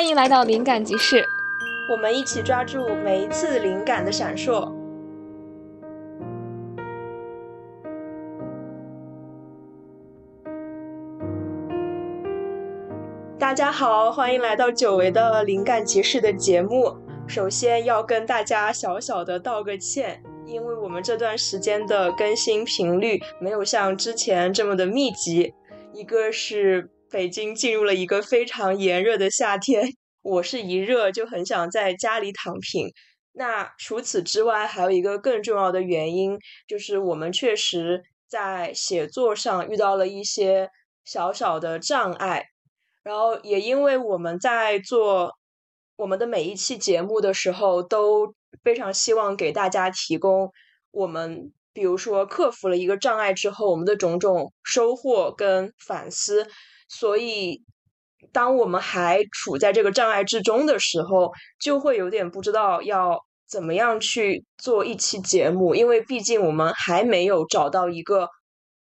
欢迎来到灵感集市，我们一起抓住每一次灵感的闪烁。大家好，欢迎来到久违的灵感集市的节目。首先要跟大家小小的道个歉，因为我们这段时间的更新频率没有像之前这么的密集。一个是北京进入了一个非常炎热的夏天，我是一热就很想在家里躺平。那除此之外，还有一个更重要的原因，就是我们确实在写作上遇到了一些小小的障碍，然后也因为我们在做。我们的每一期节目的时候，都非常希望给大家提供我们，比如说克服了一个障碍之后，我们的种种收获跟反思。所以，当我们还处在这个障碍之中的时候，就会有点不知道要怎么样去做一期节目，因为毕竟我们还没有找到一个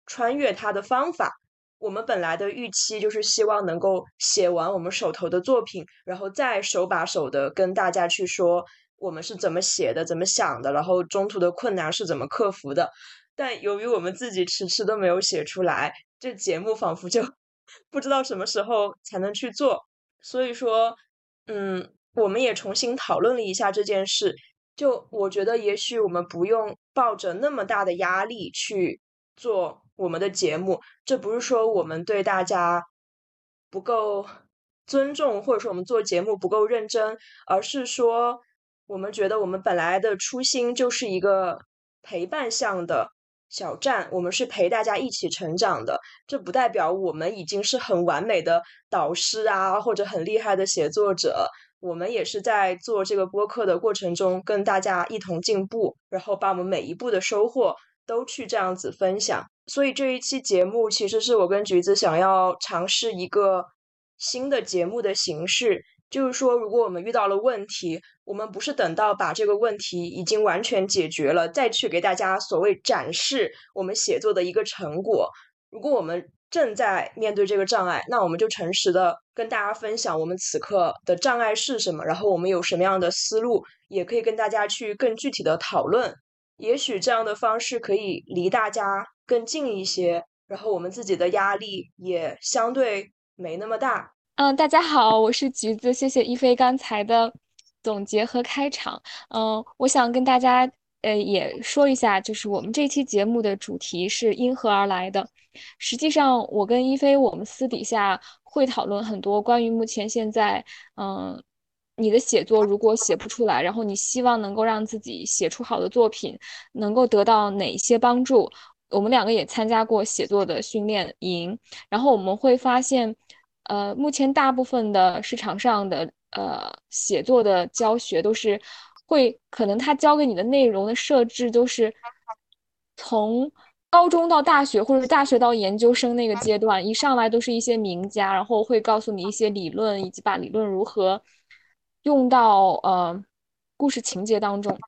穿越它的方法。我们本来的预期就是希望能够写完我们手头的作品，然后再手把手的跟大家去说我们是怎么写的、怎么想的，然后中途的困难是怎么克服的。但由于我们自己迟迟都没有写出来，这节目仿佛就不知道什么时候才能去做。所以说，嗯，我们也重新讨论了一下这件事。就我觉得，也许我们不用抱着那么大的压力去做。我们的节目，这不是说我们对大家不够尊重，或者说我们做节目不够认真，而是说我们觉得我们本来的初心就是一个陪伴向的小站，我们是陪大家一起成长的。这不代表我们已经是很完美的导师啊，或者很厉害的写作者。我们也是在做这个播客的过程中，跟大家一同进步，然后把我们每一步的收获都去这样子分享。所以这一期节目其实是我跟橘子想要尝试一个新的节目的形式，就是说，如果我们遇到了问题，我们不是等到把这个问题已经完全解决了，再去给大家所谓展示我们写作的一个成果。如果我们正在面对这个障碍，那我们就诚实的跟大家分享我们此刻的障碍是什么，然后我们有什么样的思路，也可以跟大家去更具体的讨论。也许这样的方式可以离大家。更近一些，然后我们自己的压力也相对没那么大。嗯，大家好，我是橘子，谢谢一飞刚才的总结和开场。嗯，我想跟大家呃也说一下，就是我们这期节目的主题是因何而来的。实际上，我跟一飞我们私底下会讨论很多关于目前现在，嗯，你的写作如果写不出来，然后你希望能够让自己写出好的作品，能够得到哪些帮助。我们两个也参加过写作的训练营，然后我们会发现，呃，目前大部分的市场上的呃写作的教学都是会，可能他教给你的内容的设置都是从高中到大学或者是大学到研究生那个阶段，一上来都是一些名家，然后会告诉你一些理论以及把理论如何用到呃故事情节当中，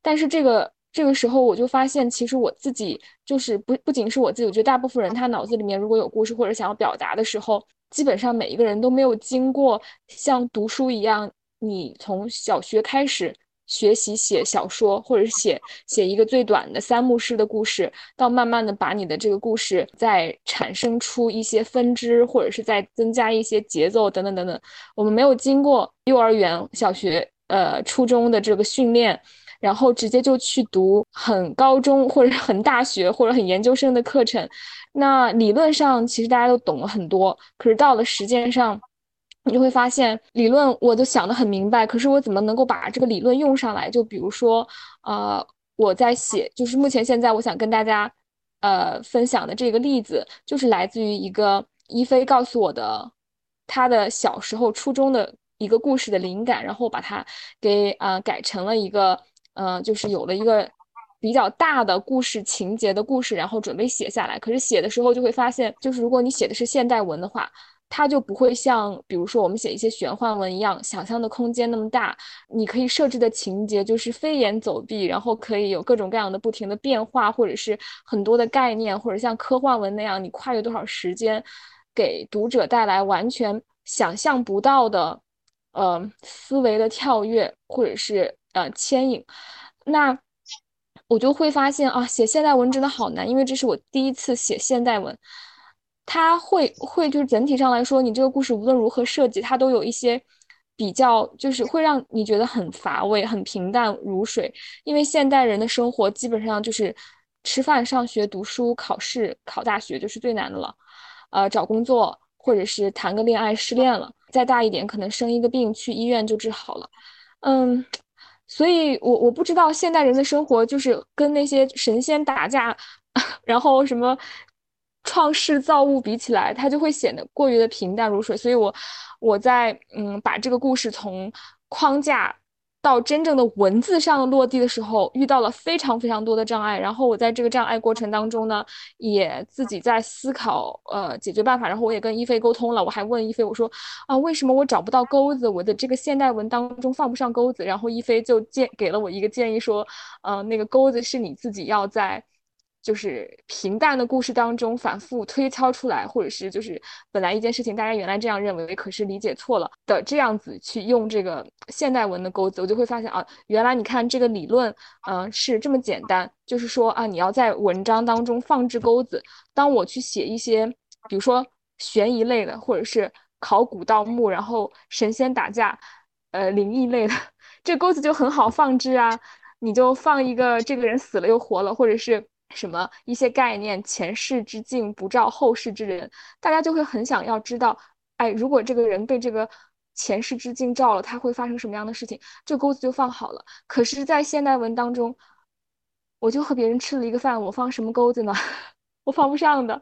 但是这个。这个时候我就发现，其实我自己就是不不仅是我自己，我觉得大部分人他脑子里面如果有故事或者想要表达的时候，基本上每一个人都没有经过像读书一样，你从小学开始学习写小说，或者是写写一个最短的三幕诗的故事，到慢慢的把你的这个故事再产生出一些分支，或者是再增加一些节奏等等等等。我们没有经过幼儿园、小学、呃初中的这个训练。然后直接就去读很高中或者很大学或者很研究生的课程，那理论上其实大家都懂了很多，可是到了实践上，你就会发现理论我都想得很明白，可是我怎么能够把这个理论用上来？就比如说，呃，我在写，就是目前现在我想跟大家，呃，分享的这个例子，就是来自于一个一菲告诉我的，他的小时候初中的一个故事的灵感，然后把它给啊改成了一个。嗯，就是有了一个比较大的故事情节的故事，然后准备写下来。可是写的时候就会发现，就是如果你写的是现代文的话，它就不会像比如说我们写一些玄幻文一样，想象的空间那么大。你可以设置的情节就是飞檐走壁，然后可以有各种各样的不停的变化，或者是很多的概念，或者像科幻文那样，你跨越多少时间，给读者带来完全想象不到的呃思维的跳跃或者是呃牵引。那我就会发现啊，写现代文真的好难，因为这是我第一次写现代文。它会会就是整体上来说，你这个故事无论如何设计，它都有一些比较，就是会让你觉得很乏味、很平淡如水。因为现代人的生活基本上就是吃饭、上学、读书、考试、考大学，就是最难的了。呃，找工作或者是谈个恋爱失恋了，再大一点可能生一个病去医院就治好了。嗯。所以，我我不知道现代人的生活就是跟那些神仙打架，然后什么创世造物比起来，它就会显得过于的平淡如水。所以，我我在嗯把这个故事从框架。到真正的文字上落地的时候，遇到了非常非常多的障碍。然后我在这个障碍过程当中呢，也自己在思考呃解决办法。然后我也跟一菲沟通了，我还问一菲我说啊，为什么我找不到钩子？我的这个现代文当中放不上钩子。然后一菲就建给了我一个建议说，呃，那个钩子是你自己要在。就是平淡的故事当中反复推敲出来，或者是就是本来一件事情大家原来这样认为，可是理解错了的这样子去用这个现代文的钩子，我就会发现啊，原来你看这个理论，嗯，是这么简单，就是说啊，你要在文章当中放置钩子。当我去写一些，比如说悬疑类的，或者是考古盗墓，然后神仙打架，呃，灵异类的，这钩子就很好放置啊，你就放一个这个人死了又活了，或者是。什么一些概念，前世之镜不照后世之人，大家就会很想要知道，哎，如果这个人被这个前世之镜照了，他会发生什么样的事情？这钩子就放好了。可是，在现代文当中，我就和别人吃了一个饭，我放什么钩子呢？我放不上的。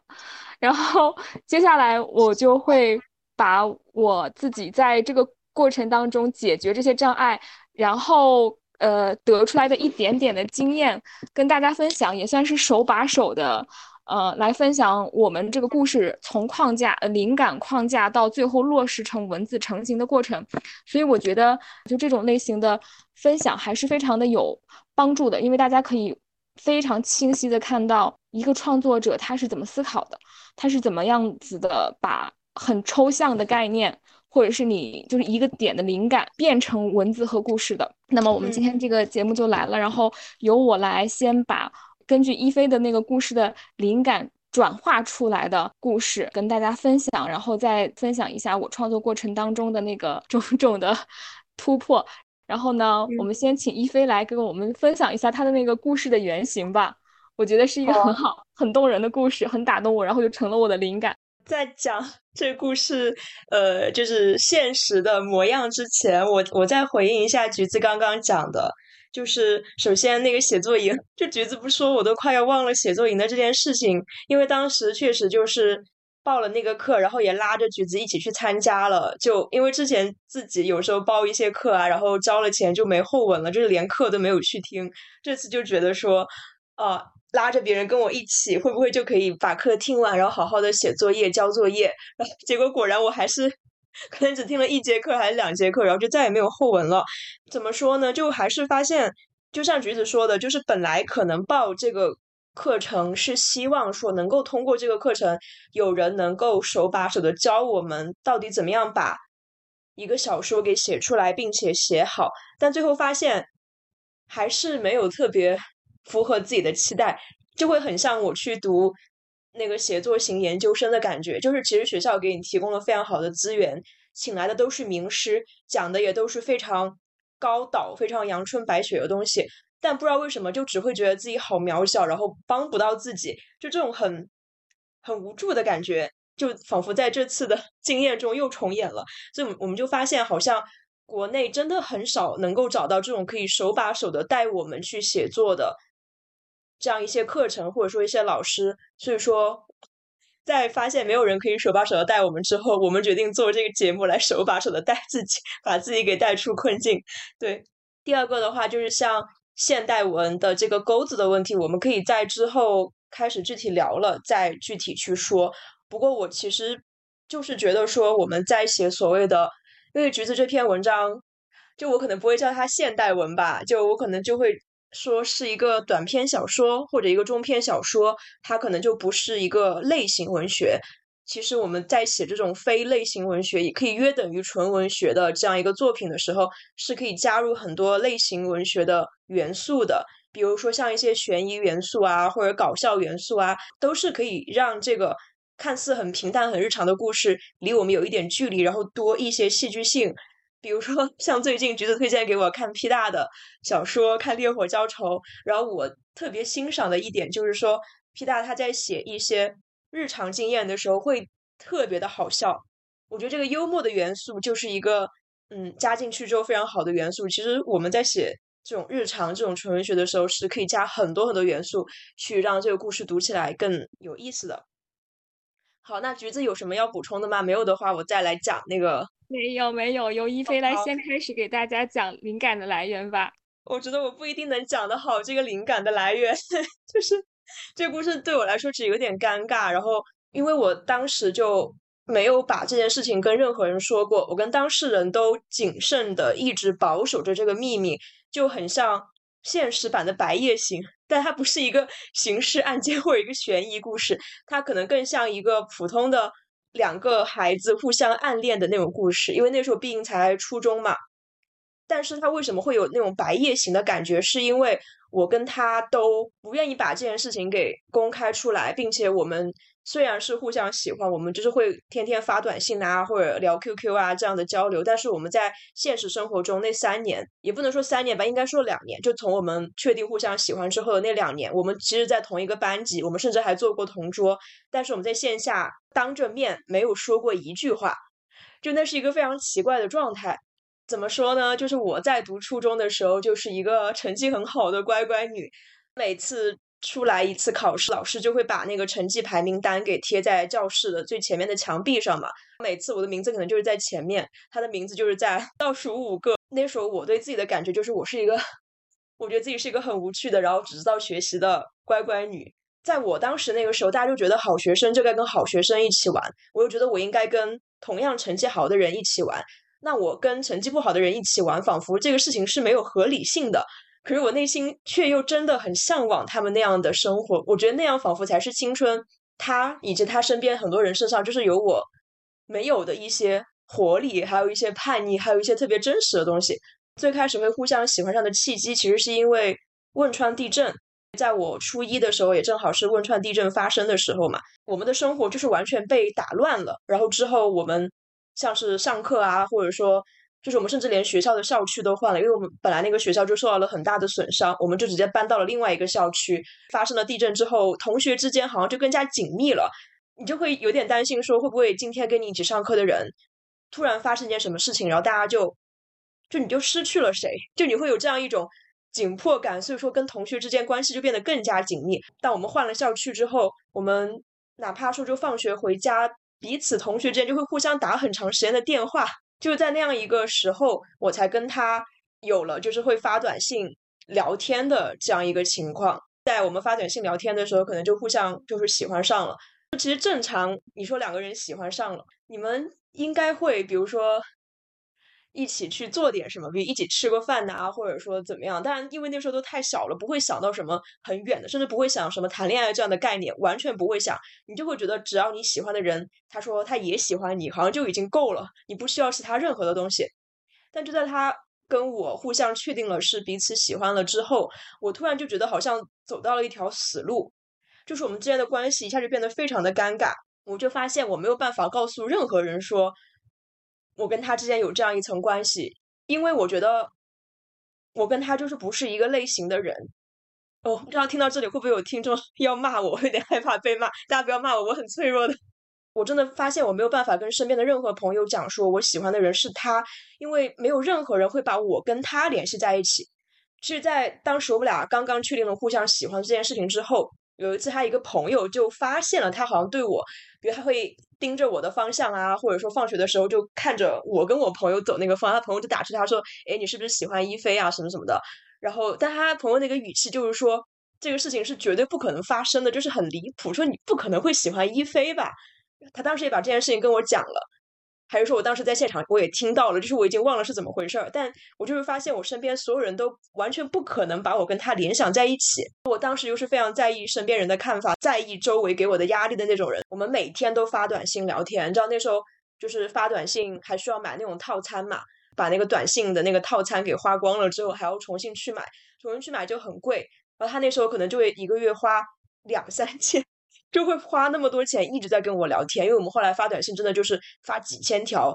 然后接下来我就会把我自己在这个过程当中解决这些障碍，然后。呃，得出来的一点点的经验跟大家分享，也算是手把手的，呃，来分享我们这个故事从框架、呃灵感框架到最后落实成文字成型的过程。所以我觉得，就这种类型的分享还是非常的有帮助的，因为大家可以非常清晰的看到一个创作者他是怎么思考的，他是怎么样子的把很抽象的概念。或者是你就是一个点的灵感变成文字和故事的，那么我们今天这个节目就来了，然后由我来先把根据一菲的那个故事的灵感转化出来的故事跟大家分享，然后再分享一下我创作过程当中的那个种 种的突破。然后呢，我们先请一菲来跟我们分享一下他的那个故事的原型吧。我觉得是一个很好、很动人的故事，很打动我，然后就成了我的灵感。在讲这故事，呃，就是现实的模样之前，我我再回应一下橘子刚刚讲的，就是首先那个写作营，这橘子不说，我都快要忘了写作营的这件事情，因为当时确实就是报了那个课，然后也拉着橘子一起去参加了，就因为之前自己有时候报一些课啊，然后交了钱就没后文了，就是连课都没有去听，这次就觉得说，啊。拉着别人跟我一起，会不会就可以把课听完，然后好好的写作业、交作业？然后结果果然我还是 可能只听了一节课还是两节课，然后就再也没有后文了。怎么说呢？就还是发现，就像橘子说的，就是本来可能报这个课程是希望说能够通过这个课程，有人能够手把手的教我们到底怎么样把一个小说给写出来，并且写好。但最后发现还是没有特别。符合自己的期待，就会很像我去读那个写作型研究生的感觉。就是其实学校给你提供了非常好的资源，请来的都是名师，讲的也都是非常高导、非常阳春白雪的东西。但不知道为什么，就只会觉得自己好渺小，然后帮不到自己，就这种很很无助的感觉，就仿佛在这次的 经验中又重演了。所以我们就发现，好像国内真的很少能够找到这种可以手把手的带我们去写作的。这样一些课程，或者说一些老师，所以说，在发现没有人可以手把手的带我们之后，我们决定做这个节目来手把手的带自己，把自己给带出困境。对，第二个的话就是像现代文的这个钩子的问题，我们可以在之后开始具体聊了，再具体去说。不过我其实就是觉得说，我们在写所谓的，因为橘子这篇文章，就我可能不会叫它现代文吧，就我可能就会。说是一个短篇小说或者一个中篇小说，它可能就不是一个类型文学。其实我们在写这种非类型文学，也可以约等于纯文学的这样一个作品的时候，是可以加入很多类型文学的元素的。比如说像一些悬疑元素啊，或者搞笑元素啊，都是可以让这个看似很平淡、很日常的故事离我们有一点距离，然后多一些戏剧性。比如说 像最近橘子推荐给我看 P 大的小说，看《烈火浇愁》，然后我特别欣赏的一点就是说 P 大他在写一些。日常经验的时候会特别的好笑，我觉得这个幽默的元素就是一个嗯加进去之后非常好的元素。其实我们在写这种日常这种纯文学的时候，是可以加很多很多元素去让这个故事读起来更有意思的。好，那橘子有什么要补充的吗？没有的话，我再来讲那个。没有没有，由一飞来先开始给大家讲灵感的来源吧。我觉得我不一定能讲得好这个灵感的来源，就是。这故事对我来说只有点尴尬，然后因为我当时就没有把这件事情跟任何人说过，我跟当事人都谨慎的一直保守着这个秘密，就很像现实版的《白夜行》，但它不是一个 刑事案件或者一个悬疑故事，它可能更像一个普通的两个孩子互相暗恋的那种故事，因为那时候毕竟才初中嘛。但是他为什么会有那种白夜行的感觉？是因为我跟他都不愿意把这件事情给公开出来，并且我们虽然是互相喜欢，我们就是会天天发短信啊，或者聊 QQ 啊这样的交流。但是我们在现实生活中那三年，也不能说三年吧，应该说两年，就从我们确定互相喜欢之后的那两年，我们其实在同一个班级，我们甚至还做过同桌，但是我们在线下当着面没有说过一句话，就那是一个非常奇怪的状态。怎么说呢？就是我在读初中的时候，就是一个成绩很好的乖乖女。每次出来一次考试，老师就会把那个成绩排名单给贴在教室的最前面的墙壁上嘛。每次我的名字可能就是在前面，他的名字就是在 倒数五个。那时候我对自己的感觉就是，我是一个，我觉得自己是一个很无趣的，然后只知道学习的乖乖女。在我当时那个时候，大家就觉得好学生就该跟好学生一起玩，我又觉得我应该跟同样成绩好的人一起玩。那我跟成绩不好的人一起玩，仿佛这个事情是没有合理性的。可是我内心却又真的很向往他们那样的生活。我觉得那样仿佛才是青春。他以及他身边很多人身上，就是有我没有的一些活力，还有一些叛逆，还有一些特别真实的东西。最开始会互相喜欢上的契机，其实是因为汶川地震。在我初一的时候，也正好是汶川地震发生的时候嘛，我们的生活就是完全被打乱了。然后之后我们。像是上课啊，或者说，就是我们甚至连学校的校区都换了，因为我们本来那个学校就受到了很大的损伤，我们就直接搬到了另外一个校区。发生了地震之后，同学之间好像就更加紧密了，你就会有点担心，说会不会今天跟你一起上课的人突然发生一件什么事情，然后大家就就你就失去了谁，就你会有这样一种紧迫感，所以说跟同学之间关系就变得更加紧密。但我们换了校区之后，我们哪怕说就放学回家。彼此同学之间就会互相打很长时间的电话，就在那样一个时候，我才跟他有了就是会发短信聊天的这样一个情况。在我们发短信聊天的时候，可能就互相就是喜欢上了。其实正常，你说两个人喜欢上了，你们应该会比如说。一起去做点什么，比如一起吃个饭呐，或者说怎么样。但因为那时候都太小了，不会想到什么很远的，甚至不会想什么谈恋爱这样的概念，完全不会想。你就会觉得，只要你喜欢的人，他说他也喜欢你，好像就已经够了，你不需要其他任何的东西。但就在他跟我互相确定了是彼此喜欢了之后，我突然就觉得好像走到了一条死路，就是我们之间的关系一下就变得非常的尴尬。我就发现我没有办法告诉任何人说。我跟他之间有这样一层关系，因为我觉得我跟他就是不是一个类型的人。哦，不知道听到这里会不会有听众 要骂我，我有点害怕被骂。大家不要骂我，我很脆弱的。我真的发现我没有办法跟身边的任何朋友讲说我喜欢的人是他，因为没有任何人会把我跟他联系在一起。其实，在当时我们俩刚刚确定了互相喜欢这件事情之后。有一次，他一个朋友就发现了他好像对我，比如他会盯着我的方向啊，或者说放学的时候就看着我跟我朋友走那个方向，他朋友就打趣他说：“哎，你是不是喜欢一菲啊？什么什么的。”然后，但他朋友那个语气就是说，这个事情是绝对不可能发生的，就是很离谱，说你不可能会喜欢一菲吧？他当时也把这件事情跟我讲了，还是说我当时在现场我也听到了，就是我已经忘了是怎么回事儿，但我就是发现我身边所有人都完全不可能把我跟他联想在一起。我当时又是非常在意身边人的看法，在意周围给我的压力的那种人。我们每天都发短信聊天，你知道那时候就是发短信还需要买那种套餐嘛，把那个短信的那个套餐给花光了之后，还要重新去买，重新去买就很贵。然后他那时候可能就会一个月花两三千。就会花那么多钱一直在跟我聊天，因为我们后来发短信真的就是发几千条，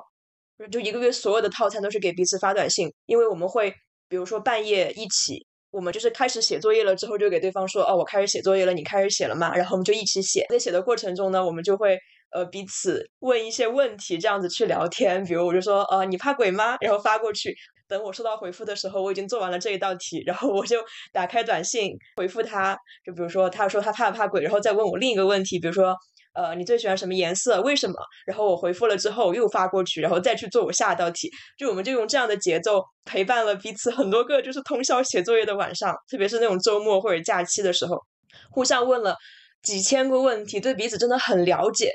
就一个月所有的套餐都是给彼此发短信，因为我们会比如说半夜一起，我们就是开始写作业了之后就给对方说哦我开始写作业了，你开始写了吗？然后我们就一起写，在写的过程中呢，我们就会呃彼此问一些问题，这样子去聊天，比如我就说呃你怕鬼吗？然后发过去。等我收到回复的时候，我已经做完了这一道题，然后我就打开短信回复他，就比如说他说他怕不怕鬼，然后再问我另一个问题，比如说呃你最喜欢什么颜色？为什么？然后我回复了之后又发过去，然后再去做我下一道题，就我们就用这样的节奏陪伴了彼此很多个就是通宵写作业的晚上，特别是那种周末或者假期的时候，互相问了几千个问题，对彼此真的很了解。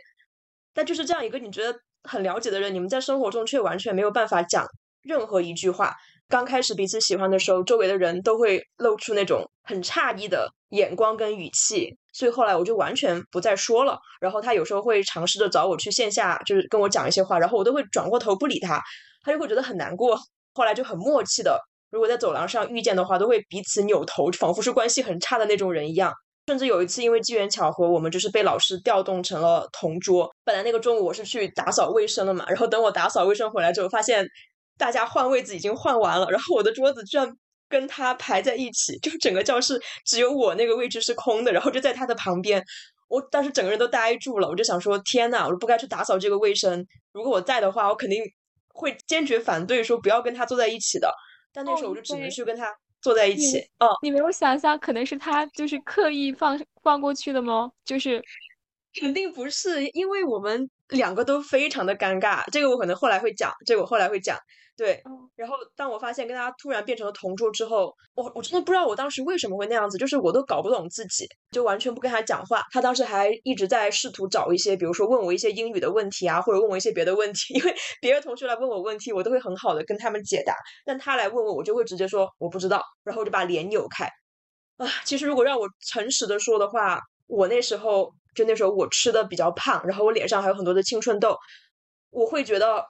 但就是这样一个你觉得很了解的人，你们在生活中却完全没有办法讲。任何一句话，刚开始彼此喜欢的时候，周围的人都会露出那种很诧异的眼光跟语气，所以后来我就完全不再说了。然后他有时候会尝试着找我去线下，就是跟我讲一些话，然后我都会转过头不理他，他就会觉得很难过。后来就很默契的，如果在走廊上遇见的话，都会彼此扭头，仿佛是关系很差的那种人一样。甚至有一次，因为机缘巧合，我们就是被老师调动成了同桌。本来那个中午我是去打扫卫生了嘛，然后等我打扫卫生回来之后，发现。大家换位子已经换完了，然后我的桌子居然跟他排在一起，就是整个教室只有我那个位置是空的，然后就在他的旁边。我当时整个人都呆住了，我就想说：天呐，我不该去打扫这个卫生。如果我在的话，我肯定会坚决反对，说不要跟他坐在一起的。但那时候我就只能去跟他坐在一起。哦，你没有想象，可能是他就是刻意放放过去的吗？就是肯定不是，因为我们两个都非常的尴尬。这个我可能后来会讲，这个我后来会讲。对，然后当我发现跟他突然变成了同桌之后，我我真的不知道我当时为什么会那样子，就是我都搞不懂自己，就完全不跟他讲话。他当时还一直在试图找一些，比如说问我一些英语的问题啊，或者问我一些别的问题。因为别的同学来问我问题，我都会很好的跟他们解答，但他来问我，我就会直接说我不知道，然后就把脸扭开。啊，其实如果让我诚实的说的话，我那时候就那时候我吃的比较胖，然后我脸上还有很多的青春痘，我会觉得。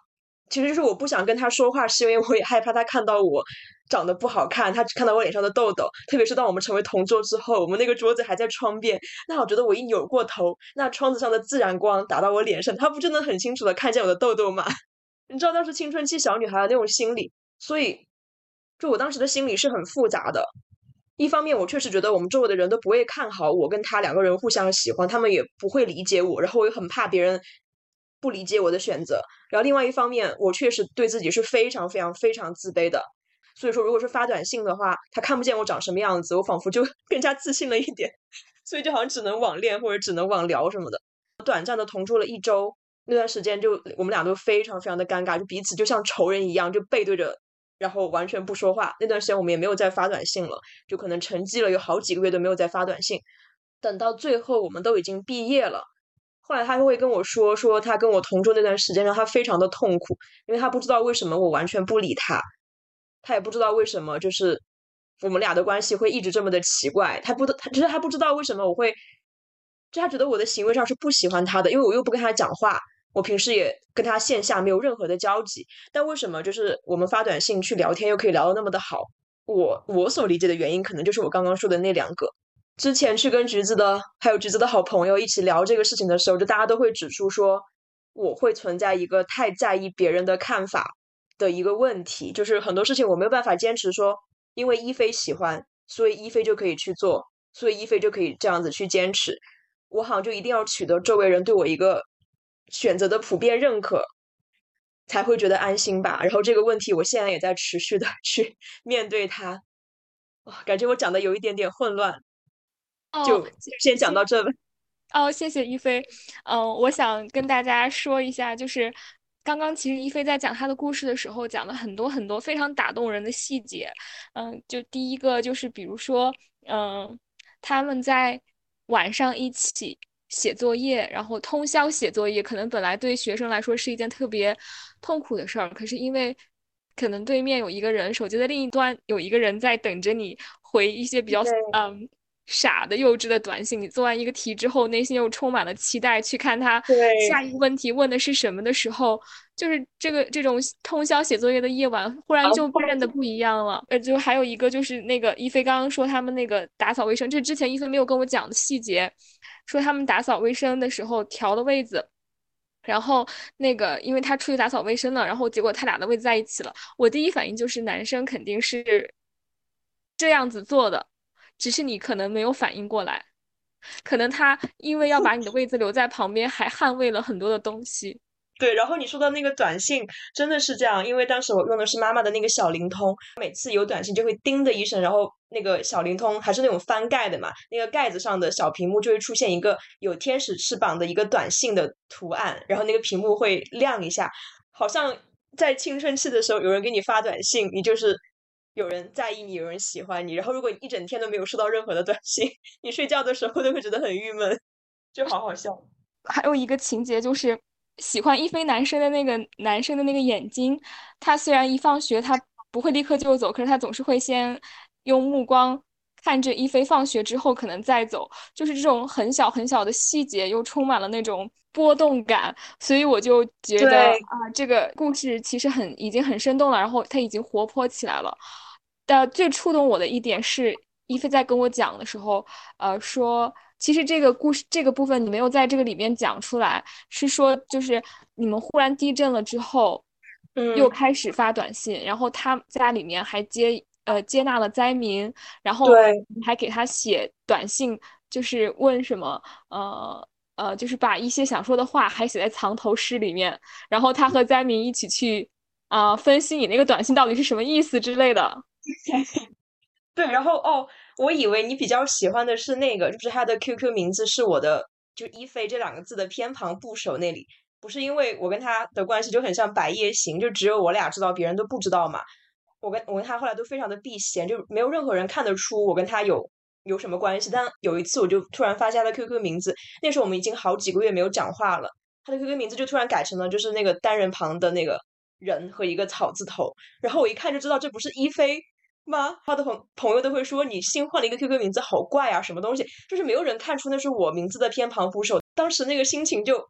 其实就是我不想跟他说话，是因为我也害怕他看到我长得不好看，他看到我脸上的痘痘。特别是当我们成为同桌之后，我们那个桌子还在窗边，那我觉得我一扭过头，那窗子上的自然光打到我脸上，他不就能很清楚的看见我的痘痘吗？你知道当时青春期小女孩的那种心理，所以就我当时的心理是很复杂的。一方面，我确实觉得我们周围的人都不会看好我跟他两个人互相喜欢，他们也不会理解我，然后我又很怕别人。不理解我的选择，然后另外一方面，我确实对自己是非常非常非常自卑的。所以说，如果是发短信的话，他看不见我长什么样子，我仿佛就 更加自信了一点。所以就好像只能网恋或者只能网聊什么的。短暂的同住了一周，那段时间就我们俩都非常非常的尴尬，就彼此就像仇人一样，就背对着，然后完全不说话。那段时间我们也没有再发短信了，就可能沉寂了有好几个月都没有再发短信。等到最后，我们都已经毕业了。后来他会跟我说，说他跟我同桌那段时间让他非常的痛苦，因为他不知道为什么我完全不理他，他也不知道为什么就是我们俩的关系会一直这么的奇怪，他不，他就是他不知道为什么我会，就他觉得我的行为上是不喜欢他的，因为我又不跟他讲话，我平时也跟他线下没有任何的交集，但为什么就是我们发短信去聊天又可以聊得那么的好？我我所理解的原因可能就是我刚刚说的那两个。之前去跟橘子的，还有橘子的好朋友一起聊这个事情的时候，就大家都会指出说，我会存在一个太在意别人的看法的一个问题，就是很多事情我没有办法坚持说，因为一菲喜欢，所以一菲就可以去做，所以一菲就可以这样子去坚持，我好像就一定要取得周围人对我一个选择的普遍认可，才会觉得安心吧。然后这个问题，我现在也在持续的 去面对它，哇，感觉我讲的有一点点混乱。就先讲到这吧。哦，谢谢一菲。嗯，我想跟大家说一下，就是刚刚其实一菲在讲她的故事的时候，讲了很多很多非常打动人的细节。嗯，就第一个就是，比如说，嗯，他们在晚上一起写作业，然后通宵写作业，可能本来对学生来说是一件特别痛苦的事儿，可是因为可能对面有一个人，手机的另一端有一个人在等着你回一些比较嗯。傻的幼稚的短信，你做完一个题之后，内心又充满了期待，去看他下一个问题问的是什么的时候，就是这个这种通宵写作业的夜晚，忽然就变得不一样了。呃，就还有一个就是那个一菲刚刚说他们那个打扫卫生，这之前一菲没有跟我讲的细节，说他们打扫卫生的时候调了位子，然后那个因为他出去打扫卫生了，然后结果他俩的位置在一起了。我第一反应就是男生肯定是这样子做的。只是你可能没有反应过来，可能他因为要把你的位子留在旁边，还捍卫了很多的东西。对，然后你说的那个短信真的是这样，因为当时我用的是妈妈的那个小灵通，每次有短信就会叮的一声，然后那个小灵通还是那种翻盖的嘛，那个盖子上的小屏幕就会出现一个有天使翅膀的一个短信的图案，然后那个屏幕会亮一下，好像在青春期的时候有人给你发短信，你就是。有人在意你，有人喜欢你，然后如果你一整天都没有收到任何的短信，你睡觉的时候都会觉得很郁闷，就好好笑。还有一个情节就是，喜欢一菲男生的那个男生的那个眼睛，他虽然一放学他不会立刻就走，可是他总是会先用目光看着一菲放学之后可能再走，就是这种很小很小的细节又充满了那种波动感，所以我就觉得啊，这个故事其实很已经很生动了，然后他已经活泼起来了。的最触动我的一点是，伊菲在跟我讲的时候，呃，说其实这个故事这个部分你没有在这个里面讲出来，是说就是你们忽然地震了之后，嗯，又开始发短信，然后他家里面还接呃接纳了灾民，然后还给他写短信，就是问什么呃呃，就是把一些想说的话还写在藏头诗里面，然后他和灾民一起去啊分析你那个短信到底是什么意思之类的。对，然后哦，我以为你比较喜欢的是那个，就是他的 QQ 名字是我的，就一菲这两个字的偏旁部首那里，不是因为我跟他的关系就很像白夜行，就只有我俩知道，别人都不知道嘛。我跟我跟他后来都非常的避嫌，就没有任何人看得出我跟他有有什么关系。但有一次，我就突然发现他的 QQ 名字，那时候我们已经好几个月没有讲话了，他的 QQ 名字就突然改成了就是那个单人旁的那个人和一个草字头，然后我一看就知道这不是一菲。吗？他的朋朋友都会说你新换了一个 QQ 名字，好怪啊！什么东西？就是没有人看出那是我名字的偏旁部首。当时那个心情就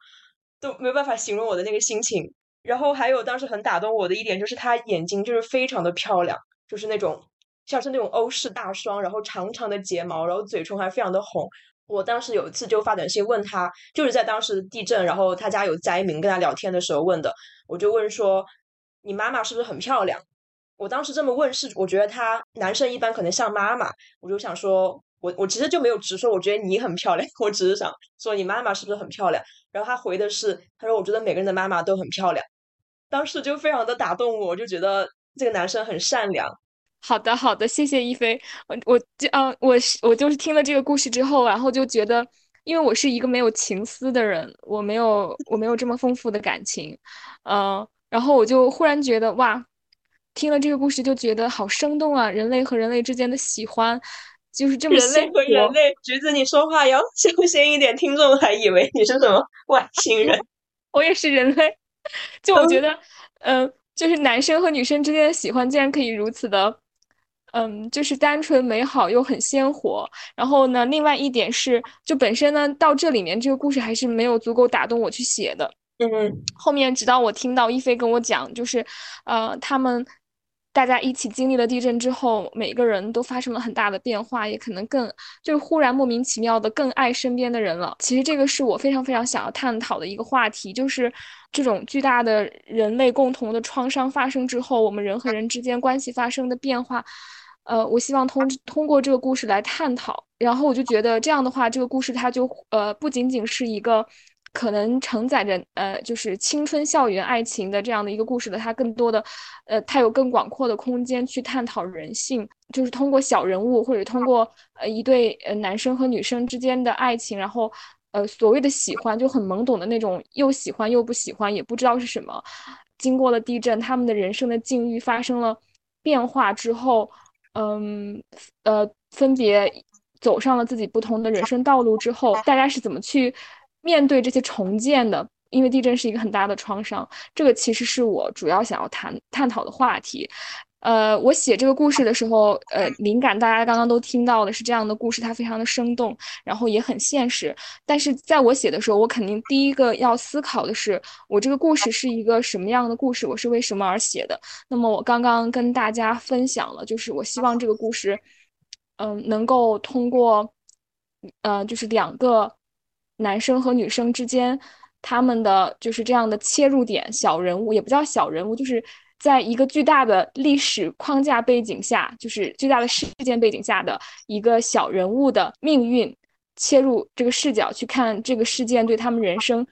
都没有办法形容我的那个心情。然后还有当时很打动我的一点就是他眼睛就是非常的漂亮，就是那种像是那种欧式大双，然后长长的睫毛，然后嘴唇还非常的红。我当时有一次就发短信问他，就是在当时地震，然后他家有灾民，跟他聊天的时候问的，我就问说你妈妈是不是很漂亮？我当时这么问是，我觉得他男生一般可能像妈妈，我就想说，我我其实就没有直说，我觉得你很漂亮，我只是想说你妈妈是不是很漂亮。然后他回的是，他说我觉得每个人的妈妈都很漂亮。当时就非常的打动我，我就觉得这个男生很善良。好的，好的，谢谢一菲。我我就嗯，我是我就是听了这个故事之后，然后就觉得，因为我是一个没有情思的人，我没有我没有这么丰富的感情，嗯，然后我就忽然觉得哇。听了这个故事就觉得好生动啊！人类和人类之间的喜欢就是这么人类和人类，橘子，你说话要 小心一点，听众还以为你是什么外星人。我也是人类，就我觉得，嗯，就是男生和女生之间的喜欢竟然可以如此的，嗯，就是单纯美好又很鲜活。然后呢，另外一点是，就本身呢，到这里面这个故事还是没有足够打动我去写的。嗯，后面直到我听到一菲跟我讲，就是，呃，他们。大家一起经历了地震之后，每个人都发生了很大的变化，也可能更就是忽然莫名其妙的更爱身边的人了。其实这个是我非常非常想要探讨的一个话题，就是这种巨大的人类共同的创伤发生之后，我们人和人之间关系发生的变化。呃，我希望通通过这个故事来探讨。然后我就觉得这样的话，这个故事它就呃不仅仅是一个。可能承载着呃，就是青春校园爱情的这样的一个故事的，它更多的，呃，它有更广阔的空间去探讨人性，就是通过小人物或者通过呃一对呃男生和女生之间的爱情，然后呃所谓的喜欢就很懵懂的那种，又喜欢又不喜欢，也不知道是什么。经过了地震，他们的人生的境遇发生了变化之后，嗯呃，分别。走上了自己不同的人生道路之后，大家是怎么去面对这些重建的？因为地震是一个很大的创伤，这个其实是我主要想要谈探讨的话题。呃，我写这个故事的时候，呃，灵感大家刚刚都听到的是这样的故事，它非常的生动，然后也很现实。但是在我写的时候，我肯定第一个要思考的是，我这个故事是一个什么样的故事，我是为什么而写的。那么我刚刚跟大家分享了，就是我希望这个故事，嗯，能够通过，呃，就是两个男生和女生之间，他们的就是这样的切入点，小人物也不叫小人物，就是。在一个巨大的历史框架背景下，就是巨大的事件背景下的一个小人物的命运，切入这个视角去看这个事件对他们人生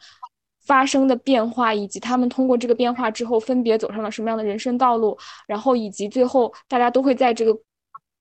发生的变化，以及他们通过这个变化之后分别走上了什么样的人生道路，然后以及最后大家都会在这个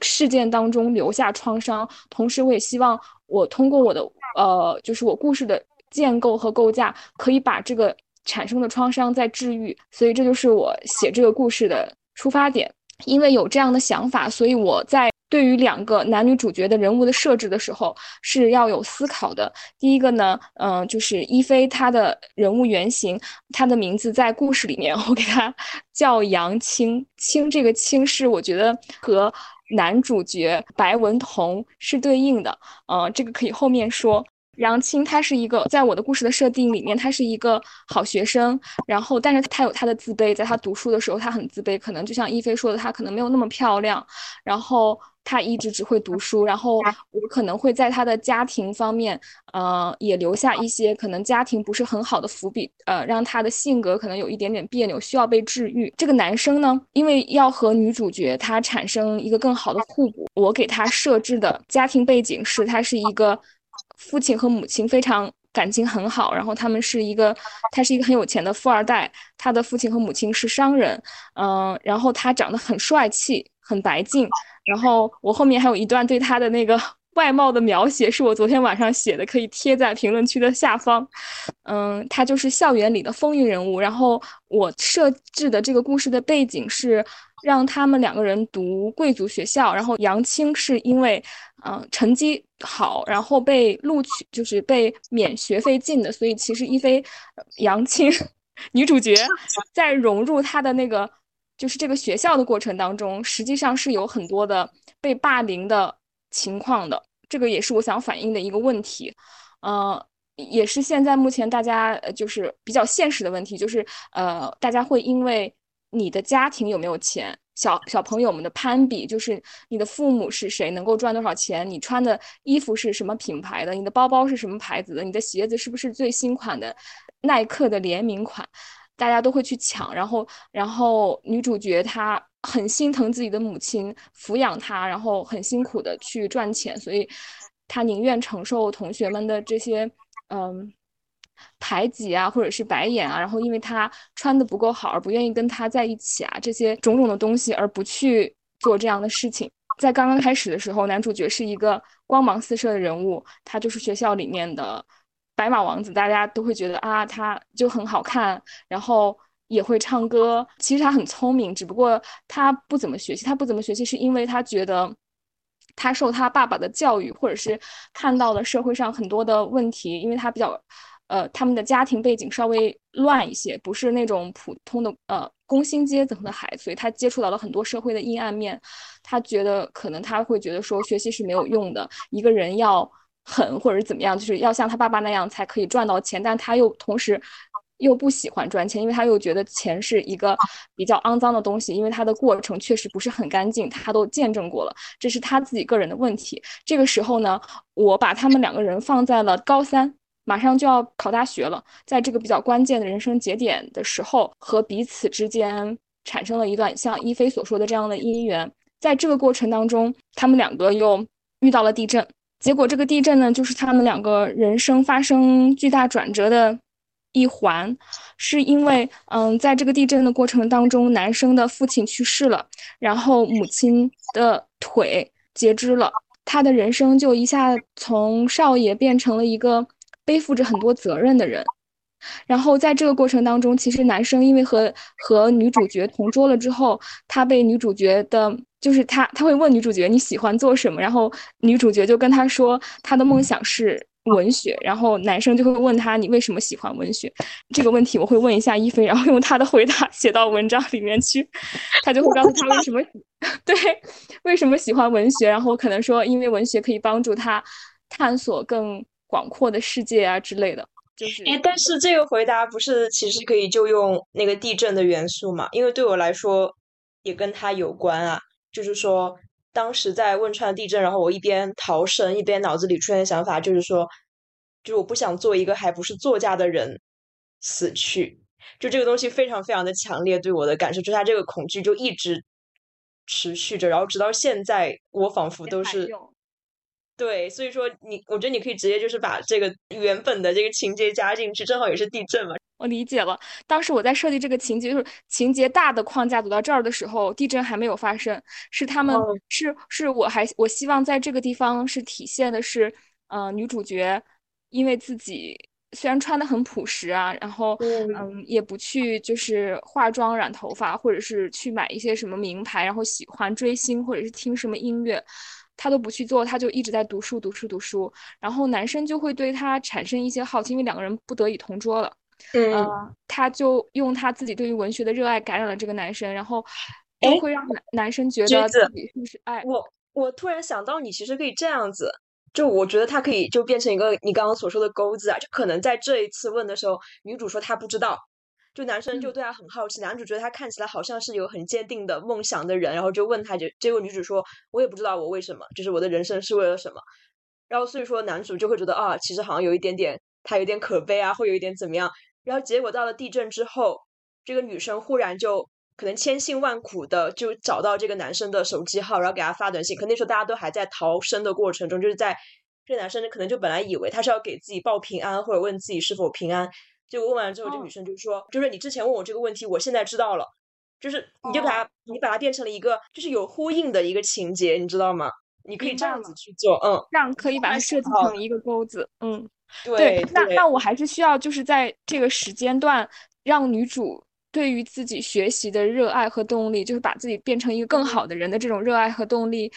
事件当中留下创伤。同时，我也希望我通过我的呃，就是我故事的建构和构架，可以把这个。产生的创伤再治愈，所以这就是我写这个故事的出发点。因为有这样的想法，所以我在对于两个男女主角的人物的设置的时候是要有思考的。第一个呢，嗯，就是一菲她的人物原型，她的名字在故事里面我给她 叫杨青，青这个青是我觉得和男主角白文彤是对应的，嗯，这个可以后面说。杨青，他是一个在我的故事的设定里面，他是一个好学生，然后但是他有他的自卑，在他读书的时候，他很自卑，可能就像一菲说的，他可能没有那么漂亮，然后他一直只会读书，然后我可能会在他的家庭方面，呃，也留下一些可能家庭不是很好的伏笔，呃，让他的性格可能有一点点别扭，需要被治愈。这个男生呢，因为要和女主角他产生一个更好的互补，我给他设置的家庭背景是他是一个。父亲和母亲非常感情很好，然后他们是一个，他是一个很有钱的富二代，他的父亲和母亲是商人，嗯，然后他长得很帅气，很白净，然后我后面还有一段对他的那个 外貌的描写，是我昨天晚上写的，可以贴在评论区的下方，嗯，他就是校园里的风云人物，然后我设置的这个故事的背景是。让他们两个人读贵族学校，然后杨青是因为，嗯，成绩好，然后被录取，就是被免学费进的。所以其实一菲，杨青 女主角在融入她的那个就是这个学校的过程当中，实际上是有很多的被霸凌的情况的。这个也是我想反映的一个问题，嗯，也是现在目前大家就是比较现实的问题，就是呃，大家会因为。你的家庭有没有钱？小小朋友们的攀比就是你的父母是谁，能够赚多少钱？你穿的衣服是什么品牌的？你的包包是什么牌子的？你的鞋子是不是最新款的耐克的联名款？大家都会去抢。然后，然后女主角她很心疼自己的母亲抚养她，然后很辛苦的去赚钱，所以她宁愿承受同学们的这些，嗯。排挤啊，或者是白眼啊，然后因为他穿的不够好而不愿意跟他在一起啊，这些种种的东西而不去做这样的事情。在刚刚开始的时候，男主角是一个光芒四射的人物，他就是学校里面的白马王子，大家都会觉得啊，他就很好看，然后也会唱歌。其实他很聪明，只不过他不怎么学习。他不怎么学习是因为他觉得他受他爸爸的教育，或者是看到了社会上很多的问题，因为他比较。呃，他们的家庭背景稍微乱一些，不是那种普通的呃工薪阶层的孩子，所以他接触到了很多社会的阴暗面。他觉得可能他会觉得说学习是没有用的，一个人要狠或者怎么样，就是要像他爸爸那样才可以赚到钱。但他又同时又不喜欢赚钱，因为他又觉得钱是一个比较肮脏的东西，因为他的过程确实不是很干净，他都见证过了，这是他自己个人的问题。这个时候呢，我把他们两个人放在了高三。马上就要考大学了，在这个比较关键的人生节点的时候，和彼此之间产生了一段像一菲所说的这样的姻缘。在这个过程当中，他们两个又遇到了地震，结果这个地震呢，就是他们两个人生发生巨大转折的一环，是因为，嗯，在这个地震的过程当中，男生的父亲去世了，然后母亲的腿截肢了，他的人生就一下从少爷变成了一个。背负着很多责任的人，然后在这个过程当中，其实男生因为和和女主角同桌了之后，他被女主角的，就是他他会问女主角你喜欢做什么，然后女主角就跟他说他的梦想是文学，然后男生就会问他你为什么喜欢文学？这个问题我会问一下一菲，然后用他的回答写到文章里面去，他就会告诉他为什么 对为什么喜欢文学，然后可能说因为文学可以帮助他探索更广阔的世界啊之类的。就是，哎，但是这个回答不是其实可以就用那个地震的元素嘛？因为对我来说也跟它有关啊。就是说，当时在汶川地震，然后我一边逃生，一边脑子里出现的想法就是说，就是我不想做一个还不是作家的人死去。就这个东西非常非常的强烈，对我的感受，就他这个恐惧就一直持续着，然后直到现在，我仿佛都是。对，所以说你，我觉得你可以直接就是把这个原本的这个情节加进去，正好也是地震嘛。我理解了，当时我在设计这个情节，就是情节大的框架走到这儿的时候，地震还没有发生，是他们是是我还我希望在这个地方是体现的是，嗯，女主角因为自己虽然穿的很朴实啊，然后嗯也不去就是化妆染头发，或者是去买一些什么名牌，然后喜欢追星或者是听什么音乐。他都不去做，他就一直在读书，读书，读书。然后男生就会对他产生一些好奇，因为两个人不得已同桌了。嗯，他就用他自己对于文学的热爱感染了这个男生，然后都会让男男生觉得自己是不是爱我。我突然想到，你其实可以这样子，就我觉得他可以就变成一个你刚刚所说的钩子啊，就可能在这一次问的时候，女主说她不知道。就男生就对他很好奇，男主觉得他看起来好像是有很坚定的梦想的人，然后就问他，就结果女主说，我也不知道我为什么，就是我的人生是为了什么。然后所以说男主就会觉得啊，其实好像有一点点，他有点可悲啊，会有一点怎么样。然后结果到了地震之后，这个女生忽然就可能千辛万苦的就找到这个男生的手机号，然后给他发短信。可那时候大家都还在逃生的过程中，就是在这个男生可能就本来以为他是要给自己报平安，或者问自己是否平安。结果问完之后，这女生就说：“就是你之前问我这个问题，我现在知道了。就是你就把它，你把它变成了一个就是有呼应的一个情节，你知道吗？你可以这样子去做，嗯，这样可以把它设计成一个钩子，嗯，对。那那我还是需要就是在这个时间段，让女主对于自己学习的热爱和动力，就是把自己变成一个更好的人的这种热爱和动力，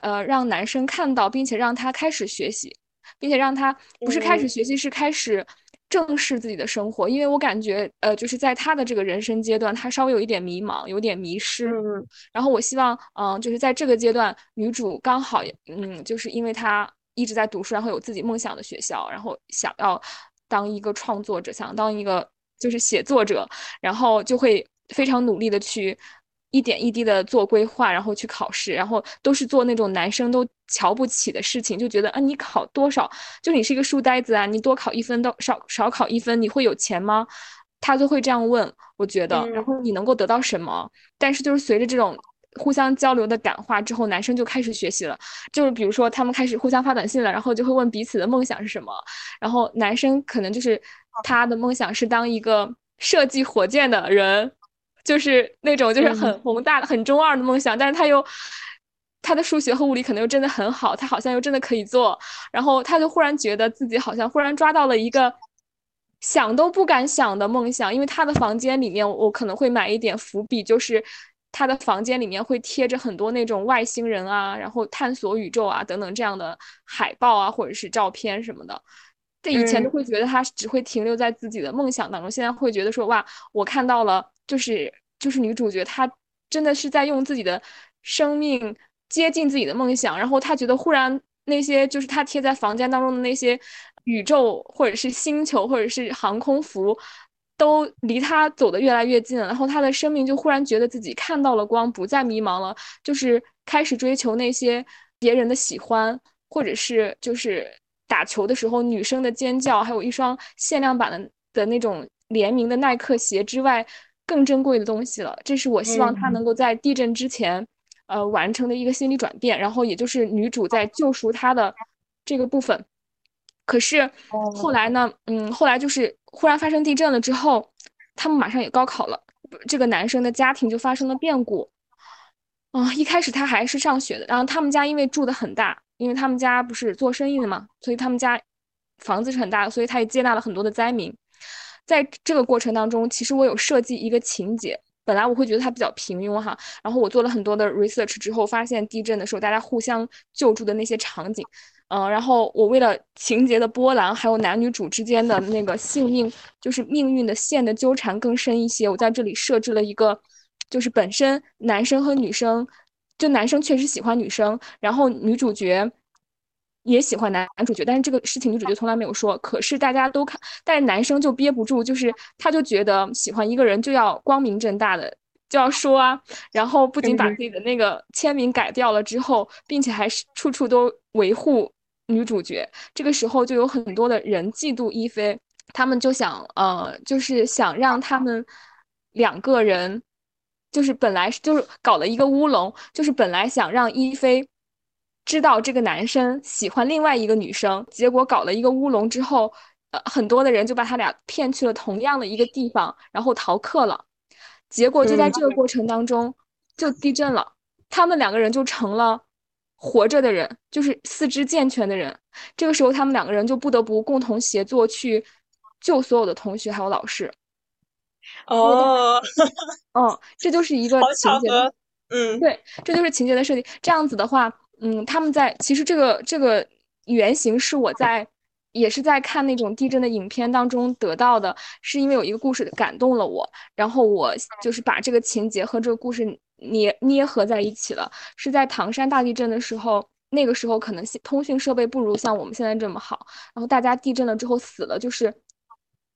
呃，让男生看到，并且让他开始学习，并且让他不是开始学习，是开始。”正视自己的生活，因为我感觉，呃，就是在他的这个人生阶段，他稍微有一点迷茫，有点迷失。嗯。然后我希望，嗯，就是在这个阶段，女主刚好，嗯，就是因为她一直在读书，然后有自己梦想的学校，然后想要当一个创作者，想当一个就是写作者，然后就会非常努力的去。一点一滴的做规划，然后去考试，然后都是做那种男生都瞧不起的事情，就觉得啊，你考多少，就你是一个书呆子啊，你多考一分都少少考一分，你会有钱吗？他都会这样问，我觉得，然后你能够得到什么？但是就是随着这种互相交流的感化之后，男生就开始学习了，就是比如说他们开始互相发短信了，然后就会问彼此的梦想是什么，然后男生可能就是他的梦想是当一个设计火箭的人。就是那种就是很宏大的、很中二的梦想，但是他又他的数学和物理可能又真的很好，他好像又真的可以做，然后他就忽然觉得自己好像忽然抓到了一个想都不敢想的梦想，因为他的房间里面，我可能会买一点伏笔，就是他的房间里面会贴着很多那种外星人啊，然后探索宇宙啊等等这样的海报啊，或者是照片什么的。这以前都会觉得他只会停留在自己的梦想当中，现在会觉得说哇，我看到了。就是就是女主角，她真的是在用自己的生命接近自己的梦想，然后她觉得忽然那些就是她贴在房间当中的那些宇宙或者是星球或者是航空服，都离她走得越来越近了，然后她的生命就忽然觉得自己看到了光，不再迷茫了，就是开始追求那些别人的喜欢，或者是就是打球的时候女生的尖叫，还有一双限量版的的那种联名的耐克鞋之外。更珍贵的东西了，这是我希望他能够在地震之前，呃，完成的一个心理转变。然后，也就是女主在救赎他的这个部分。可是后来呢，嗯，后来就是忽然发生地震了之后，他们马上也高考了，这个男生的家庭就发生了变故。啊，一开始他还是上学的，然后他们家因为住的很大，因为他们家不是做生意的嘛，所以他们家房子是很大的，所以他也接纳了很多的灾民。在这个过程当中，其实我有设计一个情节。本来我会觉得它比较平庸哈，然后我做了很多的 research 之后，发现地震的时候大家互相救助的那些场景，嗯，然后我为了情节的波澜，还有男女主之间的那个性命，就是命运的线的纠缠更深一些，我在这里设置了一个，就是本身男生和女生，就男生确实喜欢女生，然后女主角。也喜欢男男主角，但是这个事情女主角从来没有说。可是大家都看，但是男生就憋不住，就是他就觉得喜欢一个人就要光明正大的就要说啊，然后不仅把自己的那个签名改掉了之后，并且还是处处都维护女主角。这个时候就有很多的人嫉妒一菲，他们就想呃，就是想让他们两个人，就是本来就是搞了一个乌龙，就是本来想让一菲。知道这个男生喜欢另外一个女生，结果搞了一个乌龙之后，呃，很多的人就把他俩骗去了同样的一个地方，然后逃课了。结果就在这个过程当中，就地震了，他们两个人就成了活着的人，就是四肢健全的人。这个时候，他们两个人就不得不共同协作去救所有的同学还有老师。哦，嗯，这就是一个情节，嗯，对，这就是情节的设计。这样子的话。嗯，他们在其实这个这个原型是我在也是在看那种地震的影片当中得到的，是因为有一个故事感动了我，然后我就是把这个情节和这个故事捏捏合在一起了。是在唐山大地震的时候，那个时候可能通讯设备不如像我们现在这么好，然后大家地震了之后死了，就是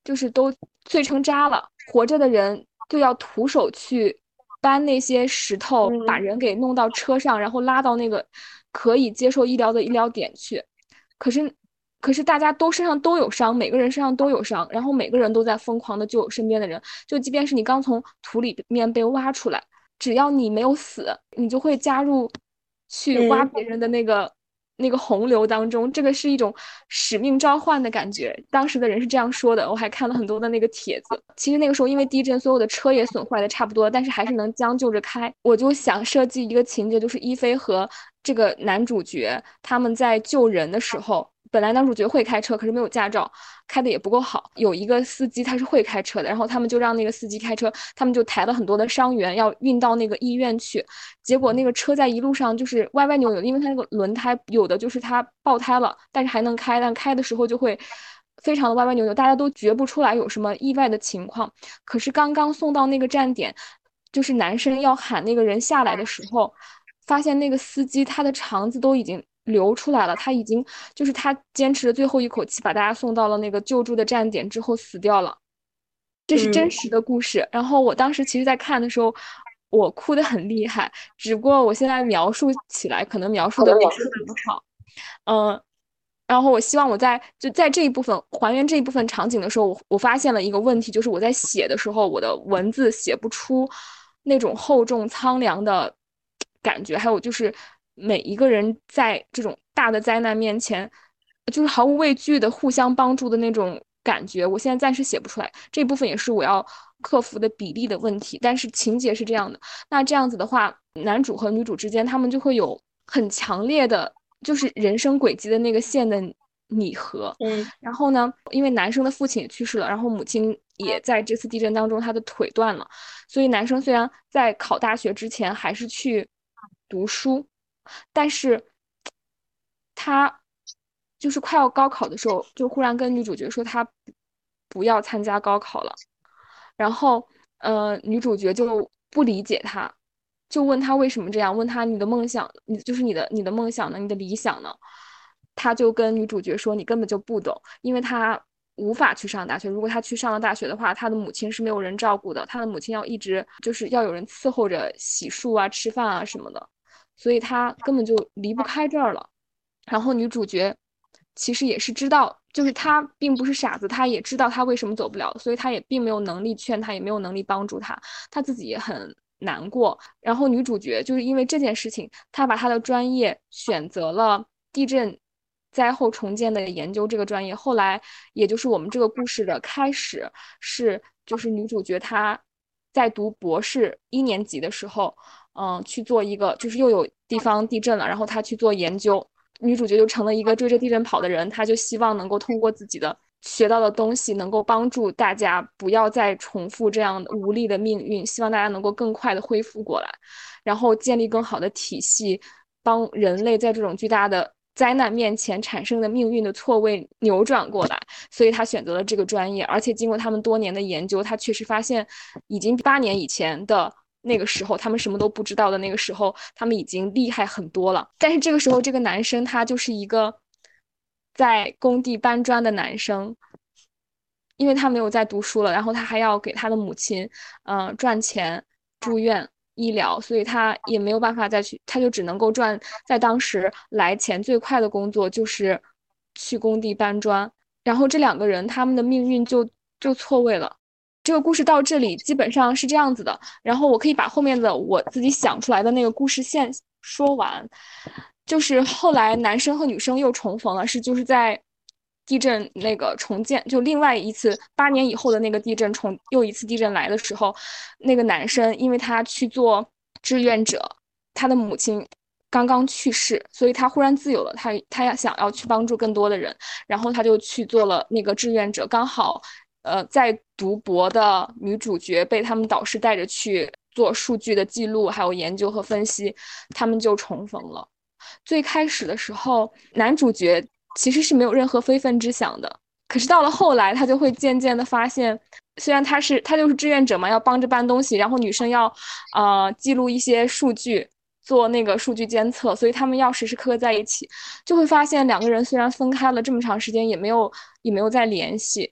就是都碎成渣了，活着的人就要徒手去。搬那些石头，把人给弄到车上，然后拉到那个可以接受医疗的医疗点去。可是，可是大家都身上都有伤，每个人身上都有伤，然后每个人都在疯狂的救身边的人。就即便是你刚从土里面被挖出来，只要你没有死，你就会加入去挖别人的那个。那个洪流当中，这个是一种使命召唤的感觉。当时的人是这样说的，我还看了很多的那个帖子。其实那个时候因为地震，所有的车也损坏的差不多，但是还是能将就着开。我就想设计一个情节，就是一菲和这个男主角他们在救人的时候。本来男主角会开车，可是没有驾照，开的也不够好。有一个司机他是会开车的，然后他们就让那个司机开车，他们就抬了很多的伤员要运到那个医院去。结果那个车在一路上就是歪歪扭扭，因为它那个轮胎有的就是它爆胎了，但是还能开，但开的时候就会非常的歪歪扭扭，大家都觉不出来有什么意外的情况。可是刚刚送到那个站点，就是男生要喊那个人下来的时候，发现那个司机他的肠子都已经。流出来了，他已经就是他坚持的最后一口气，把大家送到了那个救助的站点之后死掉了。这是真实的故事。然后我当时其实，在看的时候，我哭的很厉害。只不过我现在描述起来，可能描述的不是很好。嗯，然后我希望我在就在这一部分还原这一部分场景的时候，我我发现了一个问题，就是我在写的时候，我的文字写不出那种厚重苍凉的感觉，还有就是。每一个人在这种大的灾难面前，就是毫无畏惧的互相帮助的那种感觉，我现在暂时写不出来。这部分也是我要克服的比例的问题。但是情节是这样的，那这样子的话，男主和女主之间他们就会有很强烈的，就是人生轨迹的那个线的拟合。嗯。然后呢，因为男生的父亲也去世了，然后母亲也在这次地震当中他的腿断了，所以男生虽然在考大学之前还是去读书。但是，他就是快要高考的时候，就忽然跟女主角说他不要参加高考了。然后，呃，女主角就不理解他，就问他为什么这样？问他你的梦想，你就是你的你的梦想呢？你的理想呢？他就跟女主角说你根本就不懂，因为他无法去上大学。如果他去上了大学的话，他的母亲是没有人照顾的，他的母亲要一直就是要有人伺候着洗漱啊、吃饭啊什么的。所以他根本就离不开这儿了，然后女主角其实也是知道，就是他并不是傻子，他也知道他为什么走不了，所以他也并没有能力劝他，也没有能力帮助他，他自己也很难过。然后女主角就是因为这件事情，她把她的专业选择了地震灾后重建的研究这个专业。后来，也就是我们这个故事的开始，是就是女主角她在读博士一年级的时候。嗯，去做一个，就是又有地方地震了，然后他去做研究，女主角就成了一个追着地震跑的人，她就希望能够通过自己的学到的东西能够帮助大家不要再重复这样无力的命运，希望大家能够更快的恢复过来，然后建立更好的体系，帮人类在这种巨大的灾难面前产生的命运的错位扭转过来。所以他选择了这个专业，而且经过他们多年的研究，他确实发现，已经八年以前的那个时候，他们什么都不知道的那个时候，他们已经厉害很多了。但是这个时候，这个男生他就是一个。在工地搬砖的男生，因为他没有在读书了，然后他还要给他的母亲，嗯，赚钱住院医疗，所以他也没有办法再去，他就只能够赚在当时来钱最快的工作，就是去工地搬砖。然后这两个人他们的命运就就错位了。这个故事到这里基本上是这样子的，然后我可以把后面的我自己想出来的那个故事线说完。就是后来男生和女生又重逢了，是就是在地震那个重建，就另外一次八年以后的那个地震重又一次地震来的时候，那个男生因为他去做志愿者，他的母亲刚刚去世，所以他忽然自由了，他他要想要去帮助更多的人，然后他就去做了那个志愿者，刚好呃在读博的女主角被他们导师带着去做数据的记录，还有研究和分析，他们就重逢了。最开始的时候，男主角其实是没有任何非分之想的。可是到了后来，他就会渐渐的发现，虽然他是他就是志愿者嘛，要帮着搬东西，然后女生要，呃，记录一些数据，做那个数据监测，所以他们要时时刻刻在一起，就会发现两个人虽然分开了这么长时间，也没有也没有再联系，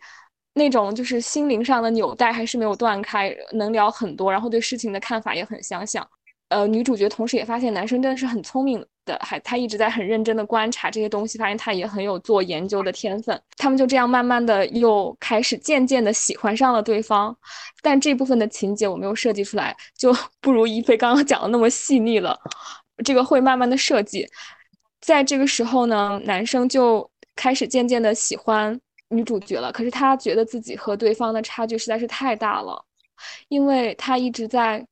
那种就是心灵上的纽带还是没有断开，能聊很多，然后对事情的看法也很相像。呃，女主角同时也发现男生真的是很聪明的，还他一直在很认真的观察这些东西，发现他也很有做研究的天分。他们就这样慢慢的又开始渐渐的喜欢上了对方，但这部分的情节我没有设计出来，就 不如一菲刚刚讲的那么细腻了。这个会慢慢的设计，在这个时候呢，男生就开始渐渐的喜欢女主角了，可是她觉得自己和对方的差距实在是太大了，因为她一直在。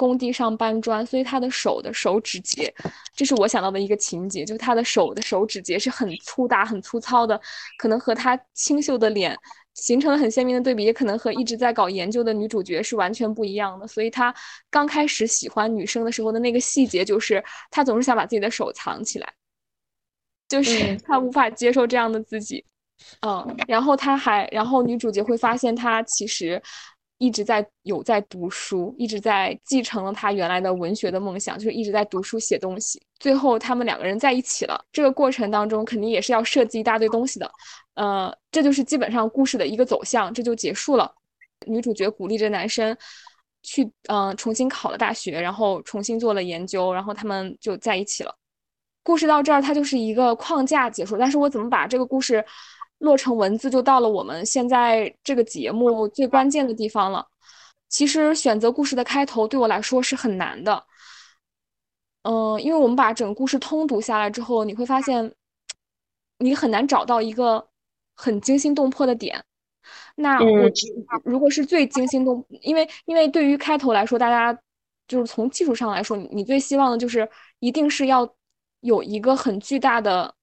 工地上搬砖，所以她的手的手指节，这是我想到的一个情节，就是她的手的手指节是很粗大、很粗糙的，可能和她清秀的脸形成了很鲜明的对比，也可能和一直在搞研究的女主角是完全不一样的。所以她刚开始喜欢女生的时候的那个细节，就是她总是想把自己的手藏起来，就是他无法接受这样的自己。嗯，然后他还，然后女主角会发现他其实。一直在有在读书，一直在继承了他原来的文学的梦想，就是一直在读书写东西。最后他们两个人在一起了，这个过程当中肯定也是要设计一大堆东西的。呃，这就是基本上故事的一个走向，这就结束了。女主角鼓励着男生去，嗯，重新考了大学，然后重新做了研究，然后他们就在一起了。故事到这儿，它就是一个框架结束。但是我怎么把这个故事？落成文字就到了我们现在这个节目最关键的地方了。其实选择故事的开头对我来说是很难的，嗯，因为我们把整个故事通读下来之后，你会发现你很难找到一个很惊心动魄的点。那我如果是最惊心动，因为因为对于开头来说，大家就是从技术上来说，你最希望的就是一定是要有一个很巨大的。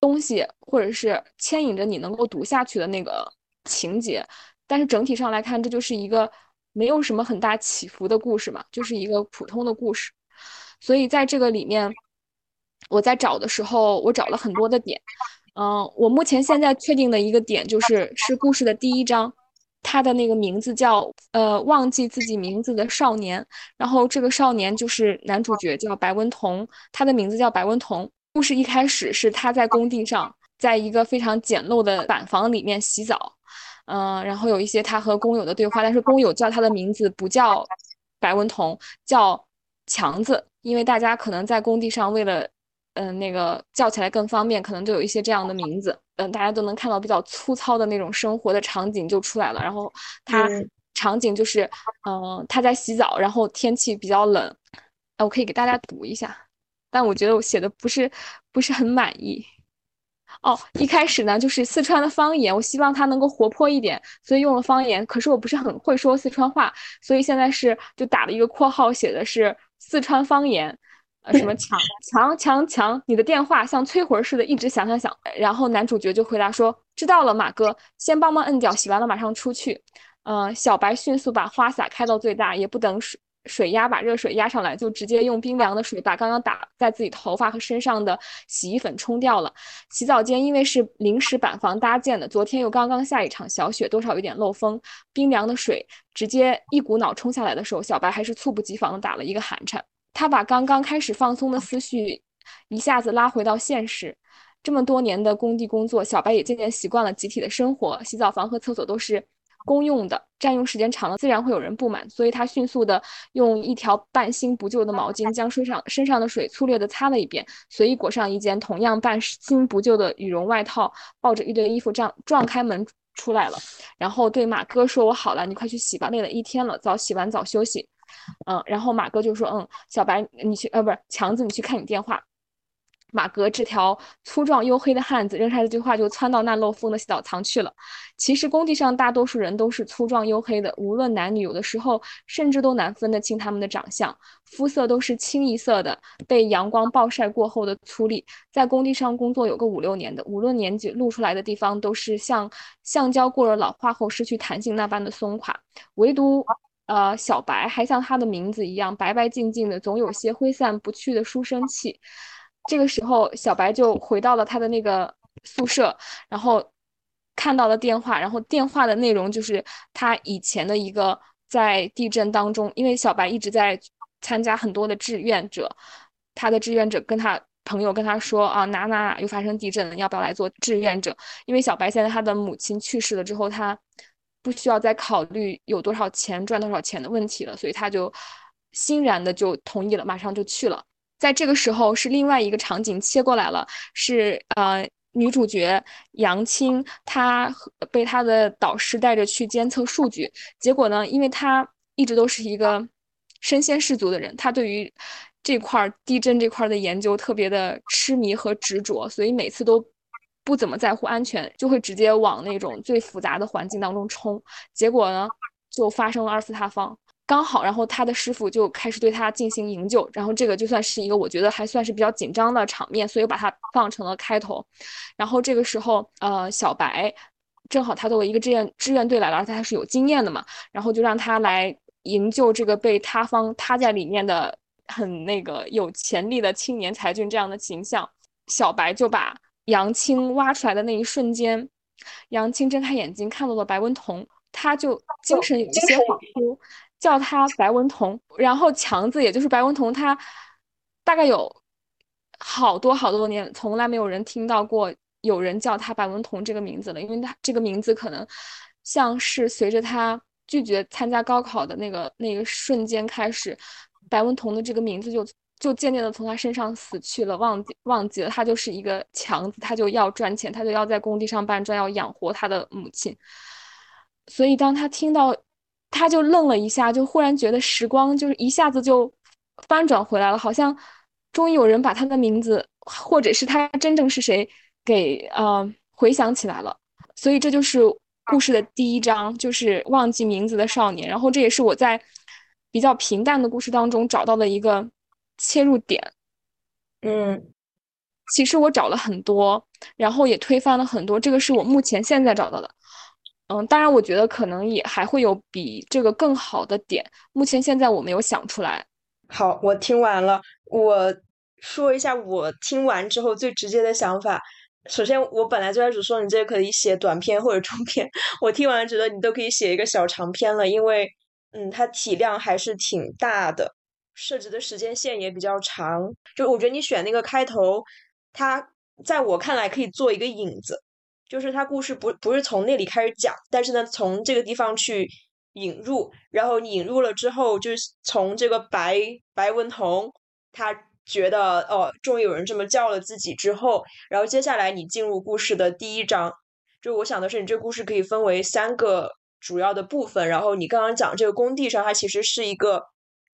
东西，或者是牵引着你能够读下去的那个情节，但是整体上来看，这就是一个没有什么很大起伏的故事嘛，就是一个普通的故事。所以在这个里面，我在找的时候，我找了很多的点。嗯，我目前现在确定的一个点就是是故事的第一章，它的那个名字叫呃忘记自己名字的少年，然后这个少年就是男主角叫白文彤，他的名字叫白文彤。故事一开始是他在工地上，在一个非常简陋的板房里面洗澡，嗯，然后有一些他和工友的对话，但是工友叫他的名字不叫白文彤，叫强子，因为大家可能在工地上为了，嗯，那个叫起来更方便，可能就有一些这样的名字，嗯，大家都能看到比较粗糙的那种生活的场景就出来了。然后他场景就是，嗯，他在洗澡，然后天气比较冷，哎，我可以给大家读一下。但我觉得我写的不是不是很满意哦。一开始呢，就是四川的方言，我希望它能够活泼一点，所以用了方言。可是我不是很会说四川话，所以现在是就打了一个括号，写的是四川方言，呃，什么强强强强，你的电话像催魂似的一直响响响。然后男主角就回答说：“知道了，马哥，先帮忙摁掉，洗完了马上出去。嗯，小白迅速把花洒开到最大，也不等水水压把热水压上来，就直接用冰凉的水把刚刚打在自己头发和身上的洗衣粉冲掉了。洗澡间因为是临时板房搭建的，昨天又刚刚下一场小雪，多少有点漏风。冰凉的水直接一股脑冲下来的时候，小白还是猝不及防的打了一个寒颤。他把刚刚开始放松的思绪一下子拉回到现实。这么多年的工地工作，小白也渐渐习惯了集体的生活，洗澡房和厕所都是。公用的占用时间长了，自然会有人不满，所以他迅速的用一条半新不旧的毛巾将身上身上的水粗略的擦了一遍，随意裹上一件同样半新不旧的羽绒外套，抱着一堆衣服这样撞开门出来了，然后对马哥说：“我好了，你快去洗吧，累了一天了，早洗完早休息。”嗯，然后马哥就说：“嗯，小白你去，呃，不是强子你去看你电话。”马格这条粗壮黝黑的汉子扔下这句话，就窜到那漏风的洗澡堂去了。其实工地上大多数人都是粗壮黝黑的，无论男女，有的时候甚至都难分得清他们的长相，肤色都是清一色的，被阳光暴晒过后的粗粝。在工地上工作有个五六年的，无论年纪，露出来的地方都是像橡胶过了老化后失去弹性那般的松垮，唯独呃小白还像他的名字一样白白净净的，总有些挥散不去的书生气。这个时候，小白就回到了他的那个宿舍，然后看到了电话，然后电话的内容就是他以前的一个在地震当中，因为小白一直在参加很多的志愿者，他的志愿者跟他朋友跟他说啊，哪哪又发生地震了，要不要来做志愿者？因为小白现在他的母亲去世了之后，他不需要再考虑有多少钱赚多少钱的问题了，所以他就欣然的就同意了，马上就去了。在这个时候，是另外一个场景切过来了，是呃女主角杨青，她被她的导师带着去监测数据，结果呢，因为她一直都是一个身先士卒的人，她对于这块地震这块的研究特别的痴迷和执着，所以每次都不怎么在乎安全，就会直接往那种最复杂的环境当中冲，结果呢，就发生了二次塌方。刚好，然后他的师傅就开始对他进行营救，然后这个就算是一个我觉得还算是比较紧张的场面，所以把它放成了开头。然后这个时候，呃，小白正好他作为一个志愿志愿队来了，而且他是有经验的嘛，然后就让他来营救这个被塌方塌在里面的很那个有潜力的青年才俊这样的形象。小白就把杨青挖出来的那一瞬间，杨青睁开眼睛看到了白文彤，他就精神有一些恍惚。叫他白文彤，然后强子也就是白文彤，他大概有好多好多年，从来没有人听到过有人叫他白文彤这个名字了，因为他这个名字可能像是随着他拒绝参加高考的那个那个瞬间开始，白文彤的这个名字就就渐渐的从他身上死去了，忘记忘记了他就是一个强子，他就要赚钱，他就要在工地上搬砖，要养活他的母亲，所以当他听到。他就愣了一下，就忽然觉得时光就是一下子就翻转回来了，好像终于有人把他的名字，或者是他真正是谁给呃回想起来了。所以这就是故事的第一章，就是忘记名字的少年。然后这也是我在比较平淡的故事当中找到的一个切入点。嗯，其实我找了很多，然后也推翻了很多，这个是我目前现在找到的。嗯，当然，我觉得可能也还会有比这个更好的点。目前现在我没有想出来。好，我听完了，我说一下我听完之后最直接的想法。首先，我本来最开始说你这个可以写短篇或者中篇，我听完觉得你都可以写一个小长篇了，因为嗯，它体量还是挺大的，设置的时间线也比较长。就我觉得你选那个开头，它在我看来可以做一个引子。就是他故事不不是从那里开始讲，但是呢，从这个地方去引入，然后引入了之后，就是从这个白白文彤，他觉得哦，终于有人这么叫了自己之后，然后接下来你进入故事的第一章，就我想的是，你这个故事可以分为三个主要的部分，然后你刚刚讲这个工地上，它其实是一个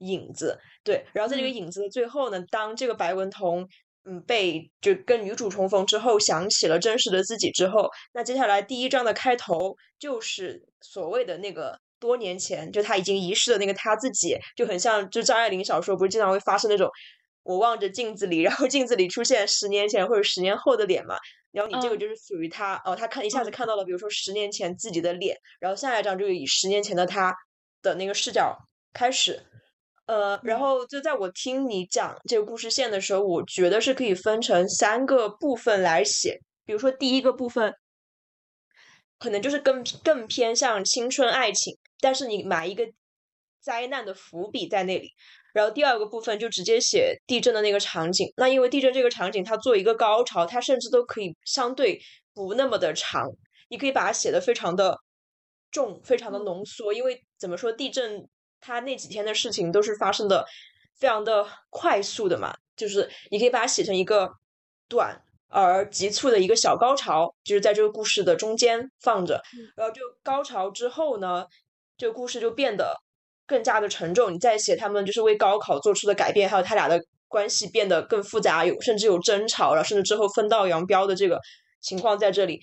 影子，对，然后在这个影子的最后呢，当这个白文彤。嗯，被就跟女主重逢之后，想起了真实的自己之后，那接下来第一章的开头就是所谓的那个多年前就他已经遗失的那个他自己，就很像就张爱玲小说不是经常会发生那种我望着镜子里，然后镜子里出现十年前或者十年后的脸嘛。然后你这个嗯就是属于他哦，他看一下子嗯看到了，比如说十年前自己的脸，然后下一章就以十年前的他的那个视角开始。呃，然嗯后就在我听你讲这个故事线的时候，我觉得是可以分成三个部分来写。比如说第一个部分，可能就是更更偏向青春爱情，但是你埋一个灾难的伏笔在那里。然后第二个部分就直接写地震的那个场景。那因为地震这个场景，它作为一个高潮，它甚至都可以相对不那么的长，你可以把它写的非常的重，非常的嗯浓缩。因为怎么说，地震它那几天的事情都是发生的非常的快速的嘛，就是你可以把它写成一个短而急促的一个小高潮，就是在这个故事的中间放着。然后这个高潮之后呢，这个故事就变得更加的沉重。你再写他们就是为高考做出的改变，还有他俩的关系变得更复杂，有甚至有争吵，然后甚至之后分道扬镳的这个情况在这里。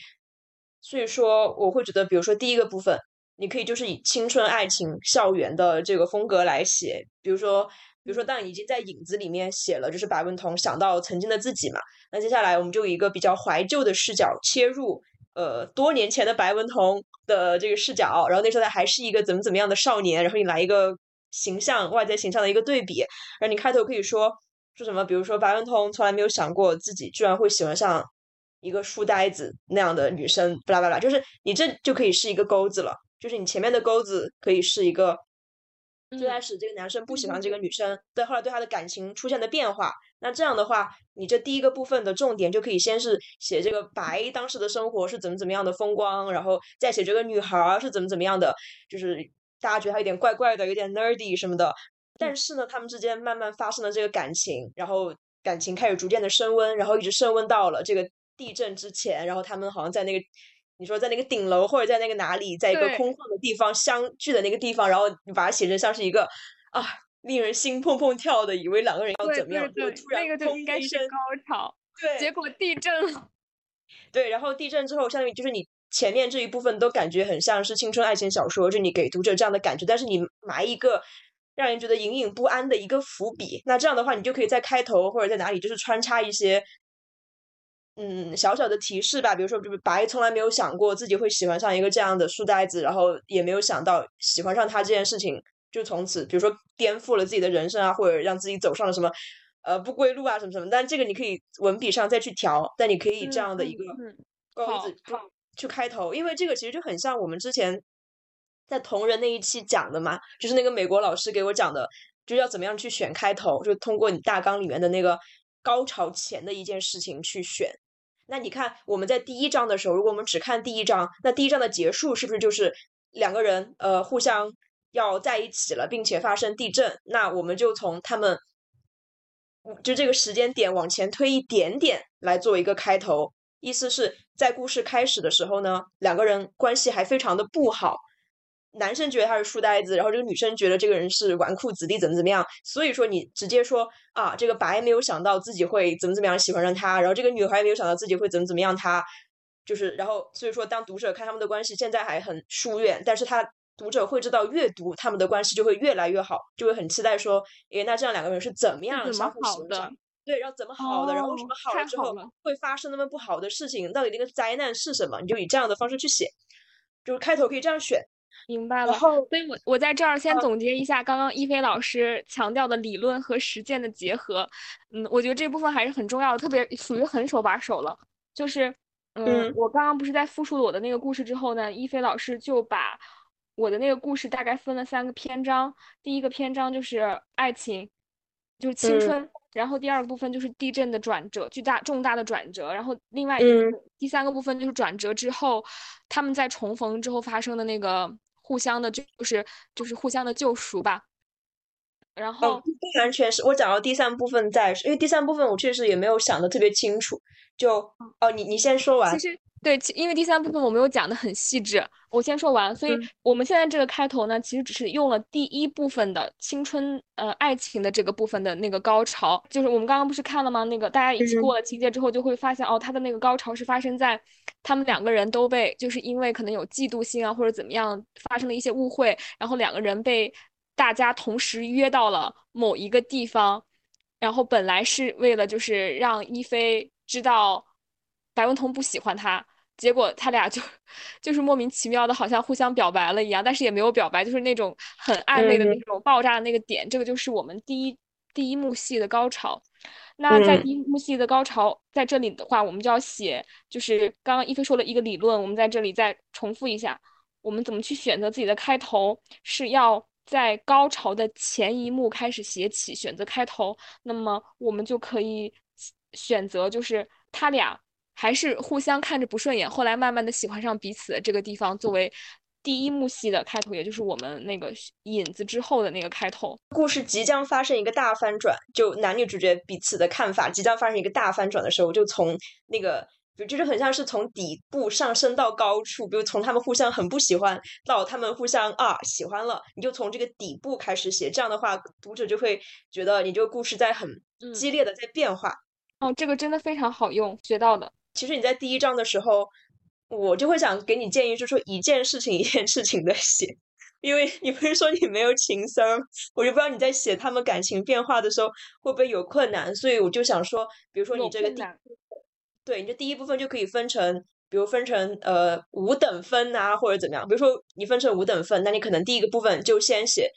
所以说，我会觉得，比如说第一个部分，你可以就是以青春爱情、校园的这个风格来写，比如说，比如说，当你已经在影子里面写了，就是白文彤想到曾经的自己嘛，那接下来我们就以一个比较怀旧的视角切入，呃，多年前的白文彤的这个视角，然后那时候他还是一个怎么怎么样的少年，然后你来一个形象外在形象的一个对比，然后你开头可以说说什么，比如说白文彤从来没有想过自己居然会喜欢上一个书呆子那样的女生，巴拉巴拉，就是你这就可以是一个钩子了，就是你前面的钩子可以是一个。最开嗯始这个男生不喜欢这个女生，对，后来对他的感情出现的变化，那这样的话，你这第一个部分的重点就可以先是写这个白当时的生活是怎么怎么样的风光，然后再写这个女孩儿是怎么怎么样的，就是大家觉得她有点怪怪的，有点 nerdy 什么的。但是呢，他们之间慢慢发生了这个感情，然后感情开始逐渐的升温，然后一直升温到了这个地震之前，然后他们好像在那个。你说在那个顶楼或者在那个哪里，在一个空旷的地方相聚的那个地方，然后你把它写成像是一个啊，令人心砰砰跳的，以为两个人要怎么样，对对结果突，然那个就应该是高潮，对结果地震了。对，然后地震之后，相当于就是你前面这一部分都感觉很像是青春爱情小说，就你给读者这样的感觉，但是你埋一个让人觉得隐隐不安的一个伏笔，那这样的话，你就可以在开头或者在哪里就是穿插一些。嗯，小小的提示吧，比如说，就是白从来没有想过自己会喜欢上一个这样的书呆子，然后也没有想到喜欢上他这件事情，就从此，比如说颠覆了自己的人生啊，或者让自己走上了什么呃不归路啊，什么什么。但这个你可以文笔上再去调，但你可以以这嗯样的一个嗯嗯钩好子去开头，因为这个其实就很像我们之前在同人那一期讲的嘛，就是那个美国老师给我讲的，就是要怎么样去选开头，就通过你大纲里面的那个高潮前的一件事情去选。那你看我们在第一章的时候，如果我们只看第一章，那第一章的结束是不是就是两个人呃互相要在一起了，并且发生地震？那我们就从他们就这个时间点往前推一点点来做一个开头，意思是在故事开始的时候呢，两个人关系还非常的不好。男生觉得他是书呆子，然后这个女生觉得这个人是纨绔子弟，怎么怎么样。所以说你直接说啊，这个白没有想到自己会怎么怎么样喜欢上他，然后这个女孩也没有想到自己会怎么怎么样他，就是然后所以说当读者看他们的关系现在还很疏远，但是他读者会知道阅读他们的关系就会越来越好，就会很期待说，诶，那这样两个人是怎么样相互好的欣赏？对，然后怎么好的，然后为什哦么好了之后会发生那么不好的事情？到底那个灾难是什么？你就以这样的方式去写，就是开头可以这样选。明白了，然后所以我我在这儿先呃总结一下刚刚一菲老师强调的理论和实践的结合。嗯，我觉得这部分还是很重要的，特别属于很手把手了。就是，嗯，嗯我刚刚不是在复述了我的那个故事之后呢，一菲老师就把我的那个故事大概分了三个篇章。第一个篇章就是爱情，就是青嗯春。然后第二个部分就是地震的转折，巨大重大的转折。然后另外一个、嗯第三个部分就是转折之后，他们在重逢之后发生的那个互相的，就是就是互相的救赎吧。然后哦，不完全是我讲到第三部分再，因为第三部分我确实也没有想的特别清楚。就哦，你你先说完其。实对，其因为第三部分我没有讲的很细致，我先说完。所以嗯我们现在这个开头呢，其实只是用了第一部分的青春呃爱情的这个部分的那个高潮，就是我们刚刚不是看了吗？那个大家一起嗯过了情节之后，就会发现哦，他的那个高潮是发生在他们两个人都被就是因为可能有嫉妒心啊或者怎么样发生了一些误会，然后两个人被大家同时约到了某一个地方。然后本来是为了就是让一菲知道白文彤不喜欢他，结果他俩就 就是莫名其妙的，好像互相表白了一样，但是也没有表白，就是那种很暧昧的那种爆炸的那个点，这个就是我们第一第一幕戏的高潮。那在第一幕戏的高潮，在这里的话，我们就要写，就是刚刚一菲说了一个理论，我们在这里再重复一下，我们怎么去选择自己的开头，是要在高潮的前一幕开始写起，选择开头，那么我们就可以选择，就是他俩还是互相看着不顺眼，后来慢慢的喜欢上彼此的这个地方作为。第一幕戏的开头，也就是我们那个引子之后的那个开头，故事即将发生一个大翻转，就男女主角彼此的看法即将发生一个大翻转的时候，就从那个，就是很像是从底部上升到高处，比如从他们互相很不喜欢到他们互相啊喜欢了，你就从这个底部开始写，这样的话，读者就会觉得你这个故事在很激烈的在变化。哦，这个真的非常好用，学到的。其实你在第一章的时候。我就会想给你建议，就说一件事情一件事情的写，因为你不是说你没有情丝儿，我就不知道你在写他们感情变化的时候会不会有困难，所以我就想说，比如说你这个第，对，你这第一部分就可以分成，比如分成呃五等分啊，或者怎么样，比如说你分成五等分，那你可能第一个部分就先写，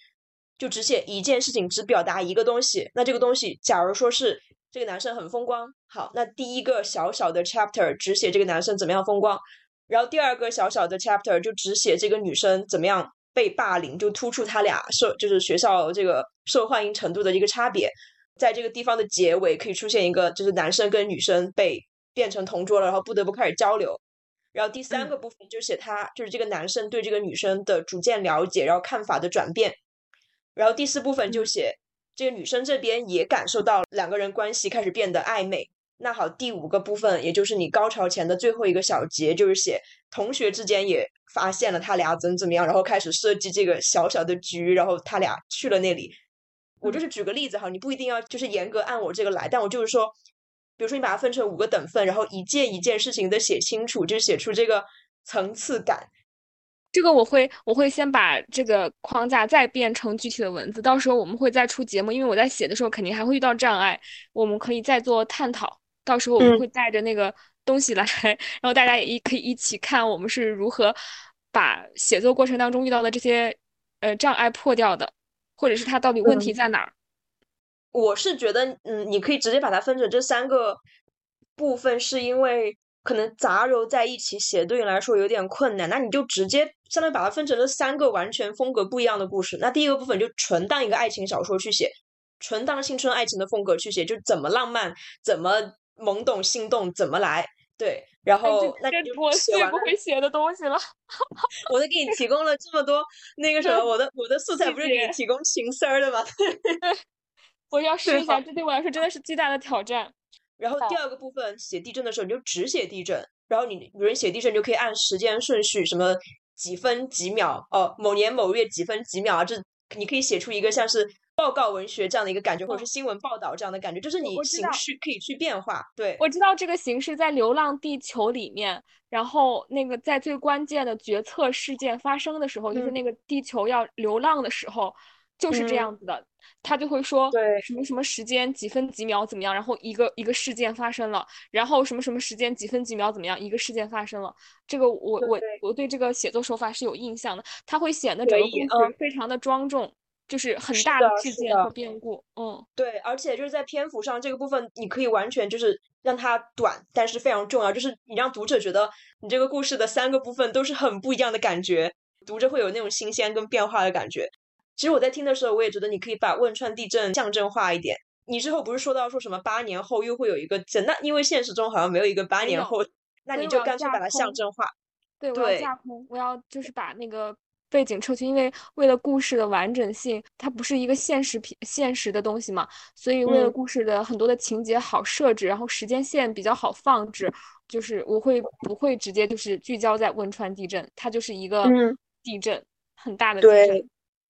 就只写一件事情，只表达一个东西，那这个东西假如说是这个男生很风光，好，那第一个小小的 chapter 只写这个男生怎么样风光。然后第二个小小的 chapter 就只写这个女生怎么样被霸凌，就突出他俩受就是学校这个受欢迎程度的一个差别。在这个地方的结尾可以出现一个，就是男生跟女生被变成同桌了，然后不得不开始交流。然后第三个部分就写他就是这个男生对这个女生的逐渐了解，然后看法的转变。然后第四部分就写这个女生这边也感受到两个人关系开始变得暧昧。那好，第五个部分，也就是你高潮前的最后一个小节，就是写同学之间也发现了他俩怎么怎么样，然后开始设计这个小小的局，然后他俩去了那里。我就是举个例子哈，你不一定要就是严格按我这个来，但我就是说，比如说你把它分成五个等份，然后一件一件事情的写清楚，就写出这个层次感。这个我会我会先把这个框架再变成具体的文字，到时候我们会再出节目，因为我在写的时候肯定还会遇到障碍，我们可以再做探讨。到时候我们会带着那个东西来，然后大家也一可以一起看我们是如何把写作过程当中遇到的这些呃障碍破掉的，或者是它到底问题在哪儿。我是觉得，嗯，你可以直接把它分成这三个部分，是因为可能杂糅在一起写对你来说有点困难。那你就直接相当于把它分成了三个完全风格不一样的故事。那第一个部分就纯当一个爱情小说去写，纯当青春爱情的风格去写，就怎么浪漫，怎么。懵懂心动怎么来？对，然后那就我最不会写的东西了。我都给你提供了这么多那个什么，我的我的素材不是给你提供情丝儿的吗？我要试一下，这对我来说真的是巨大的挑战。然后第二个部分写地震的时候，你就只写地震。然后你有人写地震，你就可以按时间顺序，什么几分几秒哦，某年某月几分几秒啊，这你可以写出一个像是。报告文学这样的一个感觉，或者是新闻报道这样的感觉，就是你形式可以去变化。对，我知道这个形式在《流浪地球》里面，然后那个在最关键的决策事件发生的时候，就是那个地球要流浪的时候，就是这样子的。他就会说，对，什么什么时间几分几秒怎么样，然后一个一个事件发生了，然后什么什么时间几分几秒怎么样，一个事件发生了。这个我我我对这个写作手法是有印象的，他会显得整个故事非常的庄重。就是很大的事件和变故，嗯，对，而且就是在篇幅上这个部分，你可以完全就是让它短，但是非常重要，就是你让读者觉得你这个故事的三个部分都是很不一样的感觉，读着会有那种新鲜跟变化的感觉。其实我在听的时候，我也觉得你可以把汶川地震象征化一点。你之后不是说到说什么八年后又会有一个震？那因为现实中好像没有一个八年后，那你就干脆把它象征化。对，我要架空，我要就是把那个。背景撤去，因为为了故事的完整性，它不是一个现实品现实的东西嘛，所以为了故事的很多的情节好设置，然后时间线比较好放置，就是我会不会直接就是聚焦在汶川地震，它就是一个地震很大的地震。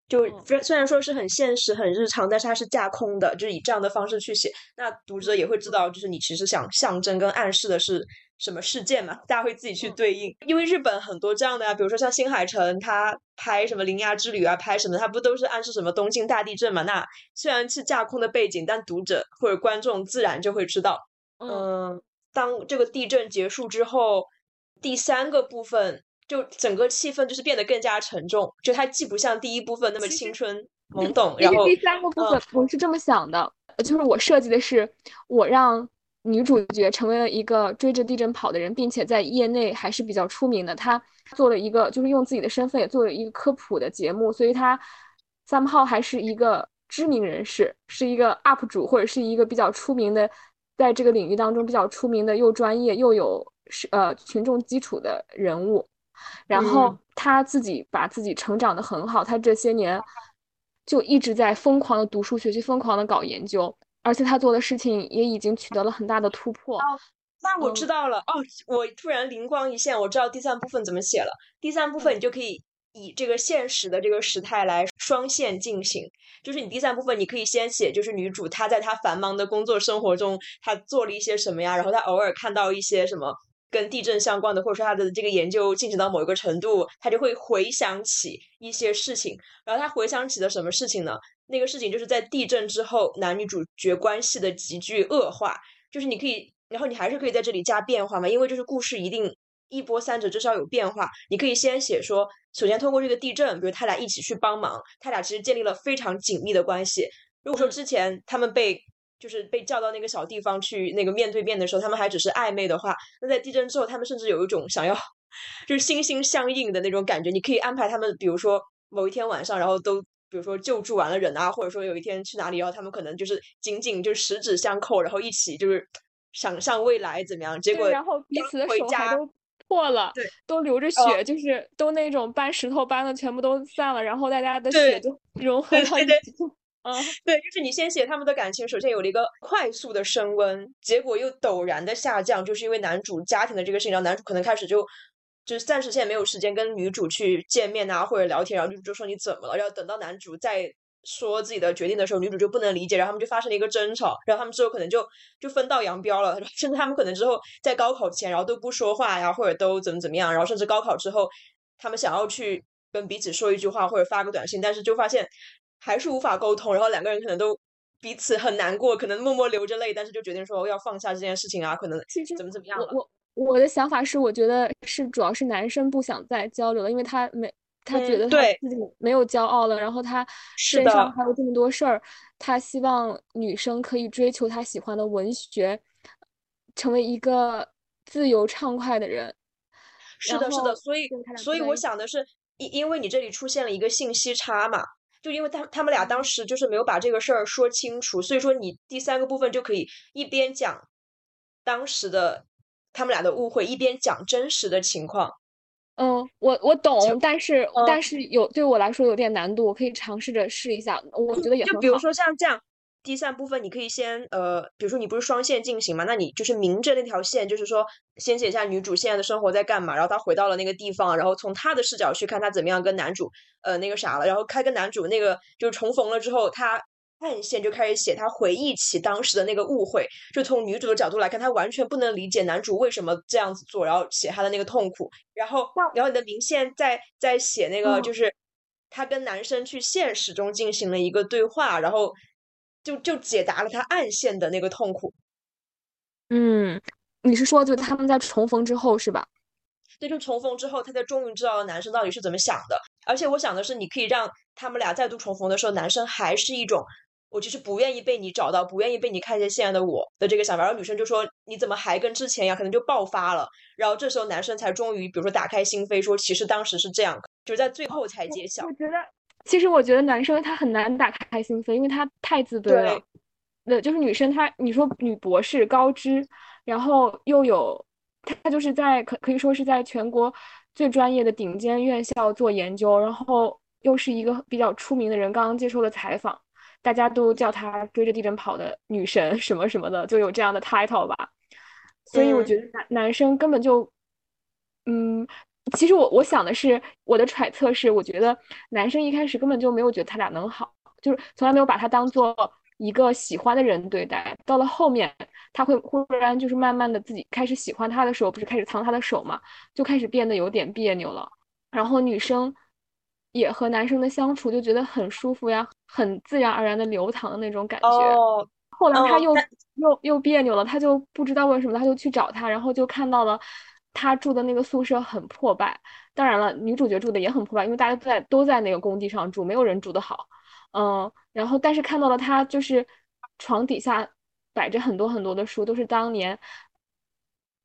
就虽然说是很现实、很日常，但是它是架空的，就是以这样的方式去写，那读者也会知道，就是你其实想象征跟暗示的是什么事件嘛，大家会自己去对应。因为日本很多这样的啊，比如说像新海诚，他拍什么《铃芽之旅》啊，拍什么，他不都是暗示什么东京大地震嘛？那虽然是架空的背景，但读者或者观众自然就会知道，嗯，当这个地震结束之后，第三个部分。就整个气氛就是变得更加沉重，就它既不像第一部分那么青春懵懂，然后第三个部分我是这么想的，就是我设计的是我让女主角成为了一个追着地震跑的人，并且在业内还是比较出名的。她做了一个就是用自己的身份也做了一个科普的节目，所以她三号还是一个知名人士，是一个 UP 主或者是一个比较出名的，在这个领域当中比较出名的又专业又有是呃群众基础的人物。然后他自己把自己成长的很好，他这些年就一直在疯狂的读书学习，疯狂的搞研究，而且他做的事情也已经取得了很大的突破。那我知道了哦，我突然灵光一现，我知道第三部分怎么写了。第三部分你就可以以这个现实的这个时态来双线进行，就是你第三部分你可以先写，就是女主她在她繁忙的工作生活中，她做了一些什么呀，然后她偶尔看到一些什么。跟地震相关的，或者说他的这个研究进行到某一个程度，他就会回想起一些事情。然后他回想起的什么事情呢？那个事情就是在地震之后，男女主角关系的急剧恶化。就是你可以，然后你还是可以在这里加变化嘛，因为就是故事一定一波三折，至少有变化。你可以先写说，首先通过这个地震，比如他俩一起去帮忙，他俩其实建立了非常紧密的关系。如果说之前他们被就是被叫到那个小地方去那个面对面的时候，他们还只是暧昧的话，那在地震之后，他们甚至有一种想要就是心心相印的那种感觉。你可以安排他们，比如说某一天晚上，然后都比如说救助完了人啊，或者说有一天去哪里，然后他们可能就是紧紧就十指相扣，然后一起就是想象未来怎么样。结果然后彼此的手还都破了，对，都流着血，就是都那种搬石头搬的全部都散了，然后大家的血就融合到一起。啊，对，就是你先写他们的感情，首先有了一个快速的升温，结果又陡然的下降，就是因为男主家庭的这个事情，让男主可能开始就就是暂时现在没有时间跟女主去见面啊，或者聊天，然后女主就说你怎么了？然后等到男主再说自己的决定的时候，女主就不能理解，然后他们就发生了一个争吵，然后他们之后可能就就分道扬镳了，甚至他们可能之后在高考前，然后都不说话呀，或者都怎么怎么样，然后甚至高考之后，他们想要去跟彼此说一句话或者发个短信，但是就发现。还是无法沟通，然后两个人可能都彼此很难过，可能默默流着泪，但是就决定说要放下这件事情啊，可能怎么怎么样了。我我的想法是，我觉得是主要是男生不想再交流了，因为他没他觉得他自己没有骄傲了，然后他身上还有这么多事儿，他希望女生可以追求他喜欢的文学，成为一个自由畅快的人。是的，是的，所以所以我想的是，因因为你这里出现了一个信息差嘛。就因为他他们俩当时就是没有把这个事儿说清楚，所以说你第三个部分就可以一边讲当时的他们俩的误会，一边讲真实的情况。嗯，我我懂，但是但是有对我来说有点难度，我可以尝试着试一下，我觉得也就比如说像这样。第三部分你可以先呃，比如说你不是双线进行嘛，那你就是明着那条线，就是说先写一下女主现在的生活在干嘛，然后她回到了那个地方，然后从她的视角去看她怎么样跟男主呃那个啥了，然后开跟男主那个就是重逢了之后，她暗线就开始写她回忆起当时的那个误会，就从女主的角度来看，她完全不能理解男主为什么这样子做，然后写她的那个痛苦，然后然后你的明线在在写那个就是她跟男生去现实中进行了一个对话，然后。就就解答了他暗线的那个痛苦。嗯，你是说就他们在重逢之后是吧？对，就重逢之后，他才终于知道男生到底是怎么想的。而且我想的是，你可以让他们俩再度重逢的时候，男生还是一种我其实不愿意被你找到，不愿意被你看见现在的我的这个想法。然后女生就说你怎么还跟之前一样？可能就爆发了。然后这时候男生才终于，比如说打开心扉，说其实当时是这样，就是在最后才揭晓。我觉得。其实我觉得男生他很难打开心扉，因为他太自卑了。那就是女生，她你说女博士高知，然后又有她就是在可可以说是在全国最专业的顶尖院校做研究，然后又是一个比较出名的人，刚刚接受了采访，大家都叫她追着地震跑的女神什么什么的，就有这样的 title 吧。所以我觉得男男生根本就，嗯。其实我我想的是，我的揣测是，我觉得男生一开始根本就没有觉得他俩能好，就是从来没有把他当做一个喜欢的人对待。到了后面，他会忽然就是慢慢的自己开始喜欢他的时候，不是开始藏他的手嘛，就开始变得有点别扭了。然后女生也和男生的相处就觉得很舒服呀，很自然而然的流淌的那种感觉。哦，后来他又又又别扭了，他就不知道为什么，他就去找他，然后就看到了他住的那个宿舍很破败。当然了，女主角住的也很破败，因为大家都在都在那个工地上住，没有人住的好。嗯，然后但是看到了他就是床底下摆着很多很多的书，都是当年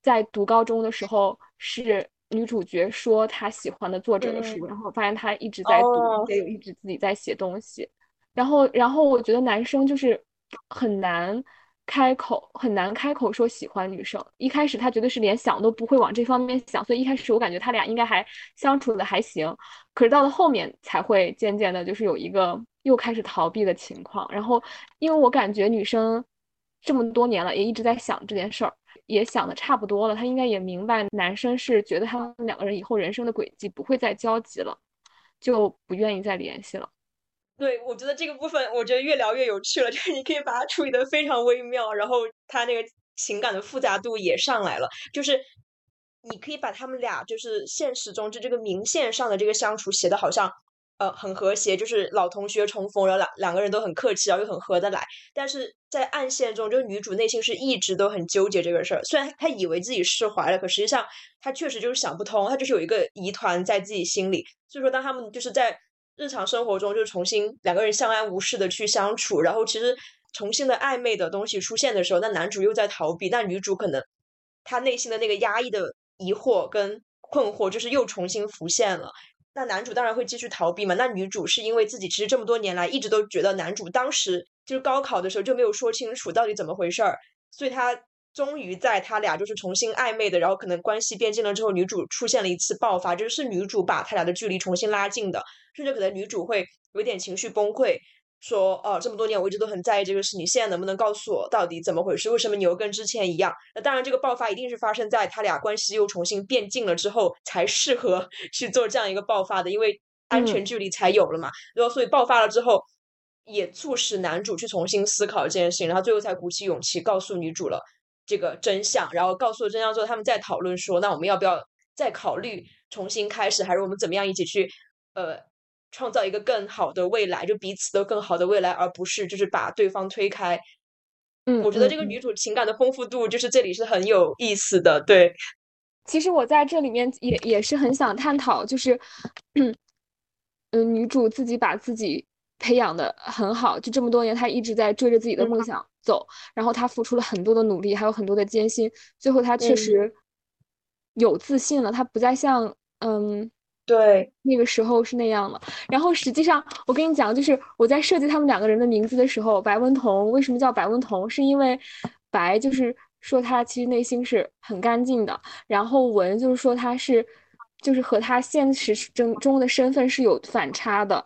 在读高中的时候是女主角说她喜欢的作者的书，然后发现他一直在读，也有一直自己在写东西。然后，然后我觉得男生就是很难开口，很难开口说喜欢女生。一开始他绝对是连想都不会往这方面想，所以一开始我感觉他俩应该还相处的还行。可是到了后面才会渐渐的，就是有一个又开始逃避的情况。然后，因为我感觉女生这么多年了，也一直在想这件事儿，也想的差不多了。她应该也明白，男生是觉得他们两个人以后人生的轨迹不会再交集了，就不愿意再联系了。对，我觉得这个部分，我觉得越聊越有趣了，就是你可以把它处理的非常微妙，然后他那个情感的复杂度也上来了，就是你可以把他们俩就是现实中就这个明线上的这个相处写的好像呃很和谐，就是老同学重逢，然后两两个人都很客气，然后又很合得来，但是在暗线中，就是女主内心是一直都很纠结这个事儿，虽然她以为自己释怀了，可实际上她确实就是想不通，她就是有一个疑团在自己心里，所以说当他们就是在。日常生活中，就重新两个人相安无事的去相处，然后其实重新的暧昧的东西出现的时候，那男主又在逃避，那女主可能她内心的那个压抑的疑惑跟困惑，就是又重新浮现了。那男主当然会继续逃避嘛。那女主是因为自己其实这么多年来一直都觉得男主当时就是高考的时候就没有说清楚到底怎么回事儿，所以她。终于在他俩就是重新暧昧的，然后可能关系变近了之后，女主出现了一次爆发，就是女主把他俩的距离重新拉近的，甚至可能女主会有点情绪崩溃，说：“哦，这么多年我一直都很在意这个事，你现在能不能告诉我到底怎么回事？为什么你又跟之前一样？”那当然，这个爆发一定是发生在他俩关系又重新变近了之后才适合 去做这样一个爆发的，因为安全距离才有了嘛。然后，所以爆发了之后，也促使男主去重新思考这件事情，然后最后才鼓起勇气告诉女主了。这个真相，然后告诉了真相之后，他们再讨论说，那我们要不要再考虑重新开始，还是我们怎么样一起去呃创造一个更好的未来，就彼此都更好的未来，而不是就是把对方推开。嗯，我觉得这个女主情感的丰富度就是这里是很有意思的。对，其实我在这里面也也是很想探讨，就是嗯 嗯，女主自己把自己培养的很好，就这么多年她一直在追着自己的梦想。走，然后她付出了很多的努力，还有很多的艰辛，最后她确实有自信了。她不再像嗯，对，那个时候是那样的。然后实际上，我跟你讲，就是我在设计他们两个人的名字的时候，白文彤为什么叫白文彤？是因为白就是说他其实内心是很干净的，然后文就是说他是就是和他现实中中的身份是有反差的，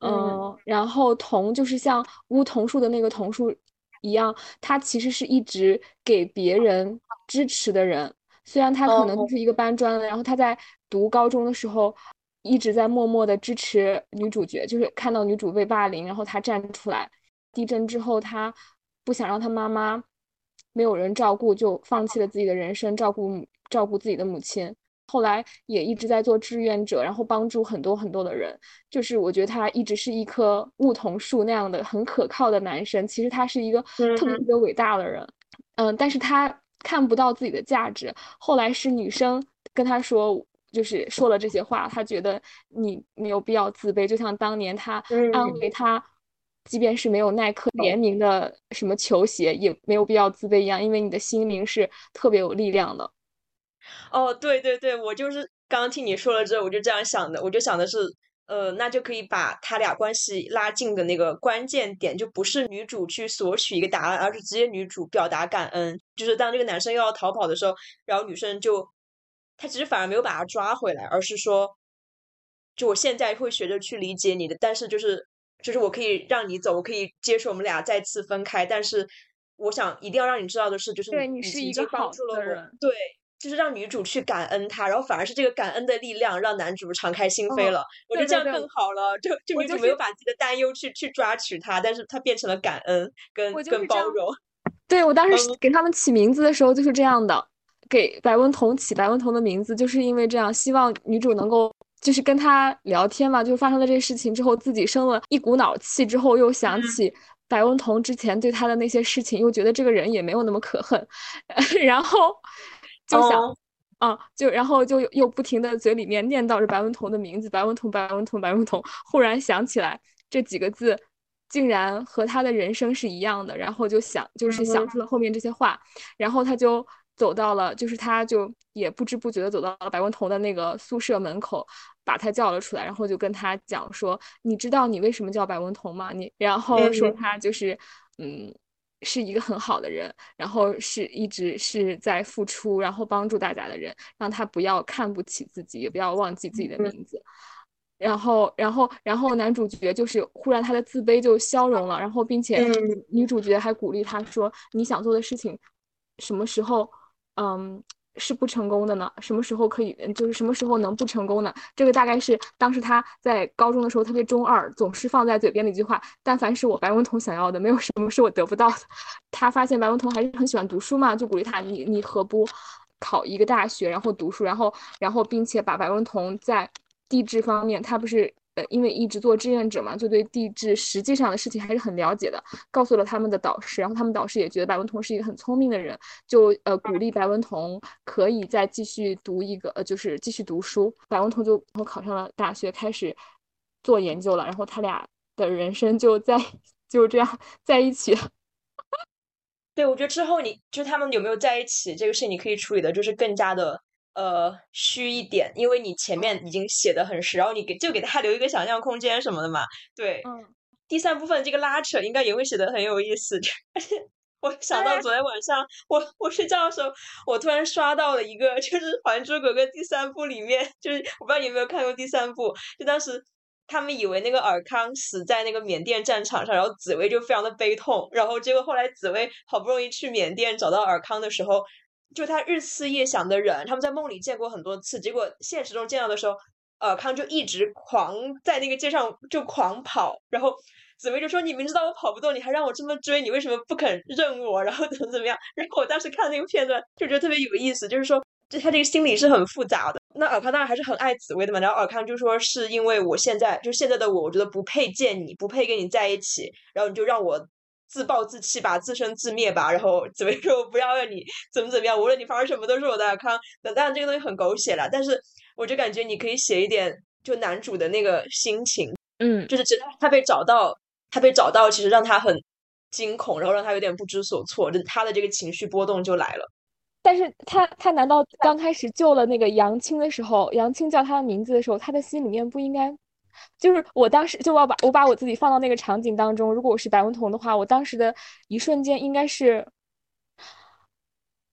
嗯，然后彤就是像梧桐树的那个桐树。一样，他其实是一直给别人支持的人。虽然他可能就是一个搬砖的，然后他在读高中的时候一直在默默的支持女主角，就是看到女主被霸凌，然后他站出来。地震之后，他不想让他妈妈没有人照顾，就放弃了自己的人生，照顾照顾自己的母亲。后来也一直在做志愿者，然后帮助很多很多的人。就是我觉得他一直是一棵梧桐树那样的很可靠的男生。其实他是一个特别特别伟大的人，嗯，但是他看不到自己的价值。后来是女生跟他说，就是说了这些话，他觉得你没有必要自卑。就像当年他安慰他，即便是没有耐克联名的什么球鞋，也没有必要自卑一样，因为你的心灵是特别有力量的。哦，对对对，我就是刚刚听你说了之后，我就这样想的，我就想的是，呃，那就可以把他俩关系拉近的那个关键点，就不是女主去索取一个答案，而是直接女主表达感恩。就是当这个男生又要逃跑的时候，然后女生就，她其实反而没有把他抓回来，而是说，就我现在会学着去理解你的，但是就是就是我可以让你走，我可以接受我们俩再次分开，但是我想一定要让你知道的是，就是对你是一个好的人，对。就是让女主去感恩他，然后反而是这个感恩的力量让男主敞开心扉了。我觉得这样更好了，就就女主没有把自己的担忧去去抓取他，但是他变成了感恩跟跟包容。对我当时给他们起名字的时候就是这样的，给白文彤起白文彤的名字，就是因为这样，希望女主能够就是跟他聊天嘛，就发生了这个事情之后，自己生了一股脑气之后，又想起白文彤之前对他的那些事情，又觉得这个人也没有那么可恨，然后。就想，啊，就然后就又不停的嘴里面念叨着白文彤的名字，白文彤，白文彤，白文彤。忽然想起来这几个字，竟然和他的人生是一样的，然后就想，就是想出了后面这些话。然后他就走到了，就是他就也不知不觉的走到了白文彤的那个宿舍门口，把他叫了出来，然后就跟他讲说：“你知道你为什么叫白文彤吗？你然后说他就是，嗯。”是一个很好的人，然后是一直是在付出，然后帮助大家的人，让他不要看不起自己，也不要忘记自己的名字。然后，然后，然后男主角就是忽然他的自卑就消融了，然后并且女主角还鼓励他说：“你想做的事情，什么时候，嗯。”是不成功的呢？什么时候可以？就是什么时候能不成功呢？这个大概是当时他在高中的时候，特别中二，总是放在嘴边的一句话。但凡是我白文彤想要的，没有什么是我得不到的。他发现白文彤还是很喜欢读书嘛，就鼓励他：你你何不考一个大学，然后读书，然后然后并且把白文彤在地质方面，他不是。因为一直做志愿者嘛，就对地质实际上的事情还是很了解的。告诉了他们的导师，然后他们导师也觉得白文彤是一个很聪明的人，就呃鼓励白文彤可以再继续读一个呃，就是继续读书。白文彤就然后考上了大学，开始做研究了。然后他俩的人生就在就这样在一起了。对，我觉得之后你就他们有没有在一起这个事，你可以处理的就是更加的。呃，虚一点，因为你前面已经写的很实，然后你给就给他留一个想象空间什么的嘛。对，嗯，第三部分这个拉扯应该也会写的很有意思。而且我想到昨天晚上我我睡觉的时候，我突然刷到了一个，就是《还珠格格》第三部里面，就是我不知道你有没有看过第三部，就当时他们以为那个尔康死在那个缅甸战场上，然后紫薇就非常的悲痛，然后结果后来紫薇好不容易去缅甸找到尔康的时候。就他日思夜想的人，他们在梦里见过很多次，结果现实中见到的时候，尔康就一直狂在那个街上就狂跑，然后紫薇就说：“你明知道我跑不动，你还让我这么追，你为什么不肯认我？然后怎么怎么样？”然后我当时看那个片段就觉得特别有意思，就是说，就他这个心理是很复杂的。那尔康当然还是很爱紫薇的嘛，然后尔康就说：“是因为我现在就现在的我，我觉得不配见你，不配跟你在一起，然后你就让我。”自暴自弃吧，自生自灭吧，然后怎么说不要让你怎么怎么样，无论你发生什么都是我的尔康。当然这个东西很狗血了，但是我就感觉你可以写一点，就男主的那个心情，嗯，就是其实他被找到，他被找到，其实让他很惊恐，然后让他有点不知所措，就他的这个情绪波动就来了。但是他他难道刚开始救了那个杨青的时候，杨青叫他的名字的时候，他的心里面不应该？就是我当时就要把我把我自己放到那个场景当中，如果我是白文彤的话，我当时的一瞬间应该是，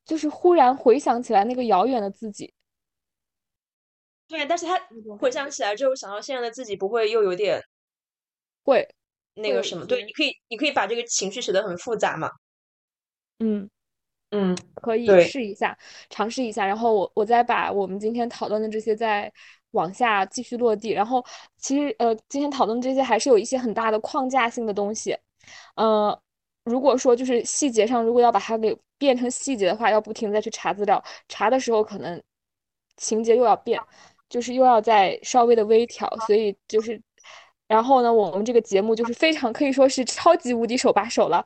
就是忽然回想起来那个遥远的自己。对，但是他回想起来之后，想到现在的自己，不会又有点会那个什么？对，你可以你可以把这个情绪写得很复杂嘛。嗯嗯，可以试一下，尝试一下，然后我我再把我们今天讨论的这些再。往下继续落地，然后其实呃，今天讨论这些还是有一些很大的框架性的东西，呃，如果说就是细节上，如果要把它给变成细节的话，要不停再去查资料，查的时候可能情节又要变，就是又要再稍微的微调，所以就是。然后呢，我们这个节目就是非常可以说是超级无敌手把手了。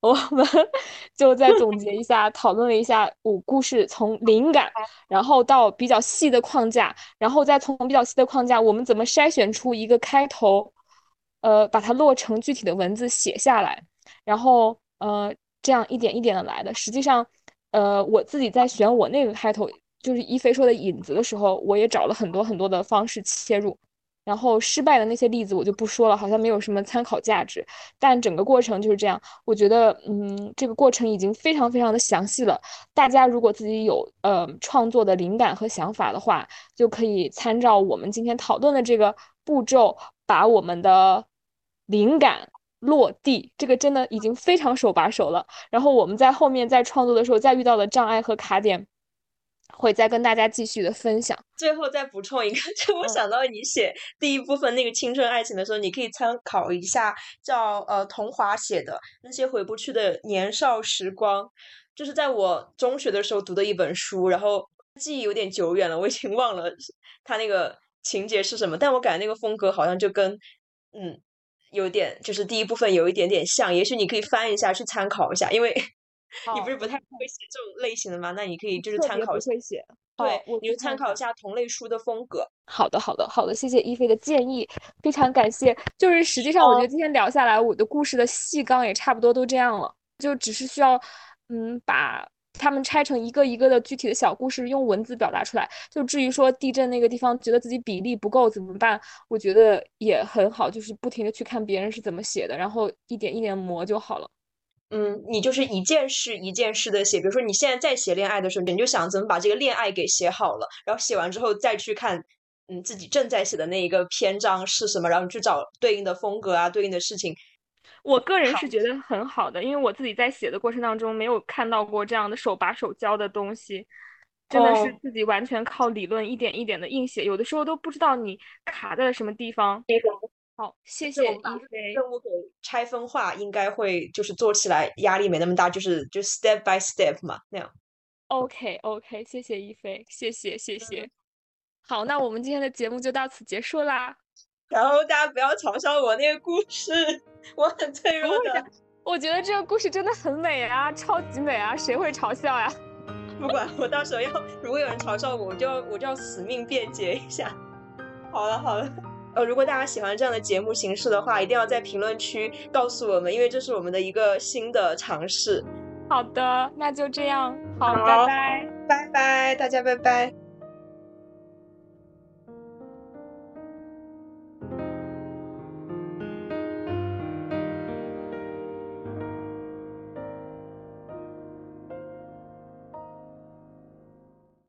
我们 就再总结一下，讨论了一下五故事从灵感，然后到比较细的框架，然后再从比较细的框架，我们怎么筛选出一个开头，呃，把它落成具体的文字写下来，然后呃，这样一点一点的来的。实际上，呃，我自己在选我那个开头，就是一飞说的引子的时候，我也找了很多很多的方式切入。然后失败的那些例子我就不说了，好像没有什么参考价值。但整个过程就是这样，我觉得，嗯，这个过程已经非常非常的详细了。大家如果自己有呃创作的灵感和想法的话，就可以参照我们今天讨论的这个步骤，把我们的灵感落地。这个真的已经非常手把手了。然后我们在后面在创作的时候，再遇到的障碍和卡点。会再跟大家继续的分享。最后再补充一个，就我想到你写第一部分那个青春爱情的时候，你可以参考一下叫呃童华写的那些回不去的年少时光，就是在我中学的时候读的一本书，然后记忆有点久远了，我已经忘了他那个情节是什么，但我感觉那个风格好像就跟嗯有点就是第一部分有一点点像，也许你可以翻一下去参考一下，因为。你不是不太会写这种类型的吗？那你可以就是参考一下，对，你就参考一下同类书的风格。好的，好的，好的，谢谢一菲的建议，非常感谢。就是实际上，我觉得今天聊下来，我的故事的细纲也差不多都这样了，就只是需要嗯把他们拆成一个一个的具体的小故事，用文字表达出来。就至于说地震那个地方觉得自己比例不够怎么办，我觉得也很好，就是不停的去看别人是怎么写的，然后一点一点磨就好了。嗯，你就是一件事一件事的写，比如说你现在在写恋爱的时候，你就想怎么把这个恋爱给写好了，然后写完之后再去看，嗯，自己正在写的那一个篇章是什么，然后你去找对应的风格啊，对应的事情。我个人是觉得很好的，因为我自己在写的过程当中没有看到过这样的手把手教的东西，真的是自己完全靠理论一点一点的硬写，有的时候都不知道你卡在了什么地方。好，谢谢一菲。任务给拆分化，应该会就是做起来压力没那么大，就是就 step by step 嘛那样。OK OK，谢谢一菲，谢谢谢谢。好，那我们今天的节目就到此结束啦。然后大家不要嘲笑我那个故事，我很脆弱的。我觉得这个故事真的很美啊，超级美啊，谁会嘲笑呀？不管，我到时候要如果有人嘲笑我，我就要我就要死命辩解一下。好 了好了。呃，如果大家喜欢这样的节目形式的话，一定要在评论区告诉我们，因为这是我们的一个新的尝试。好的，那就这样，好，拜拜，拜拜，大家拜拜。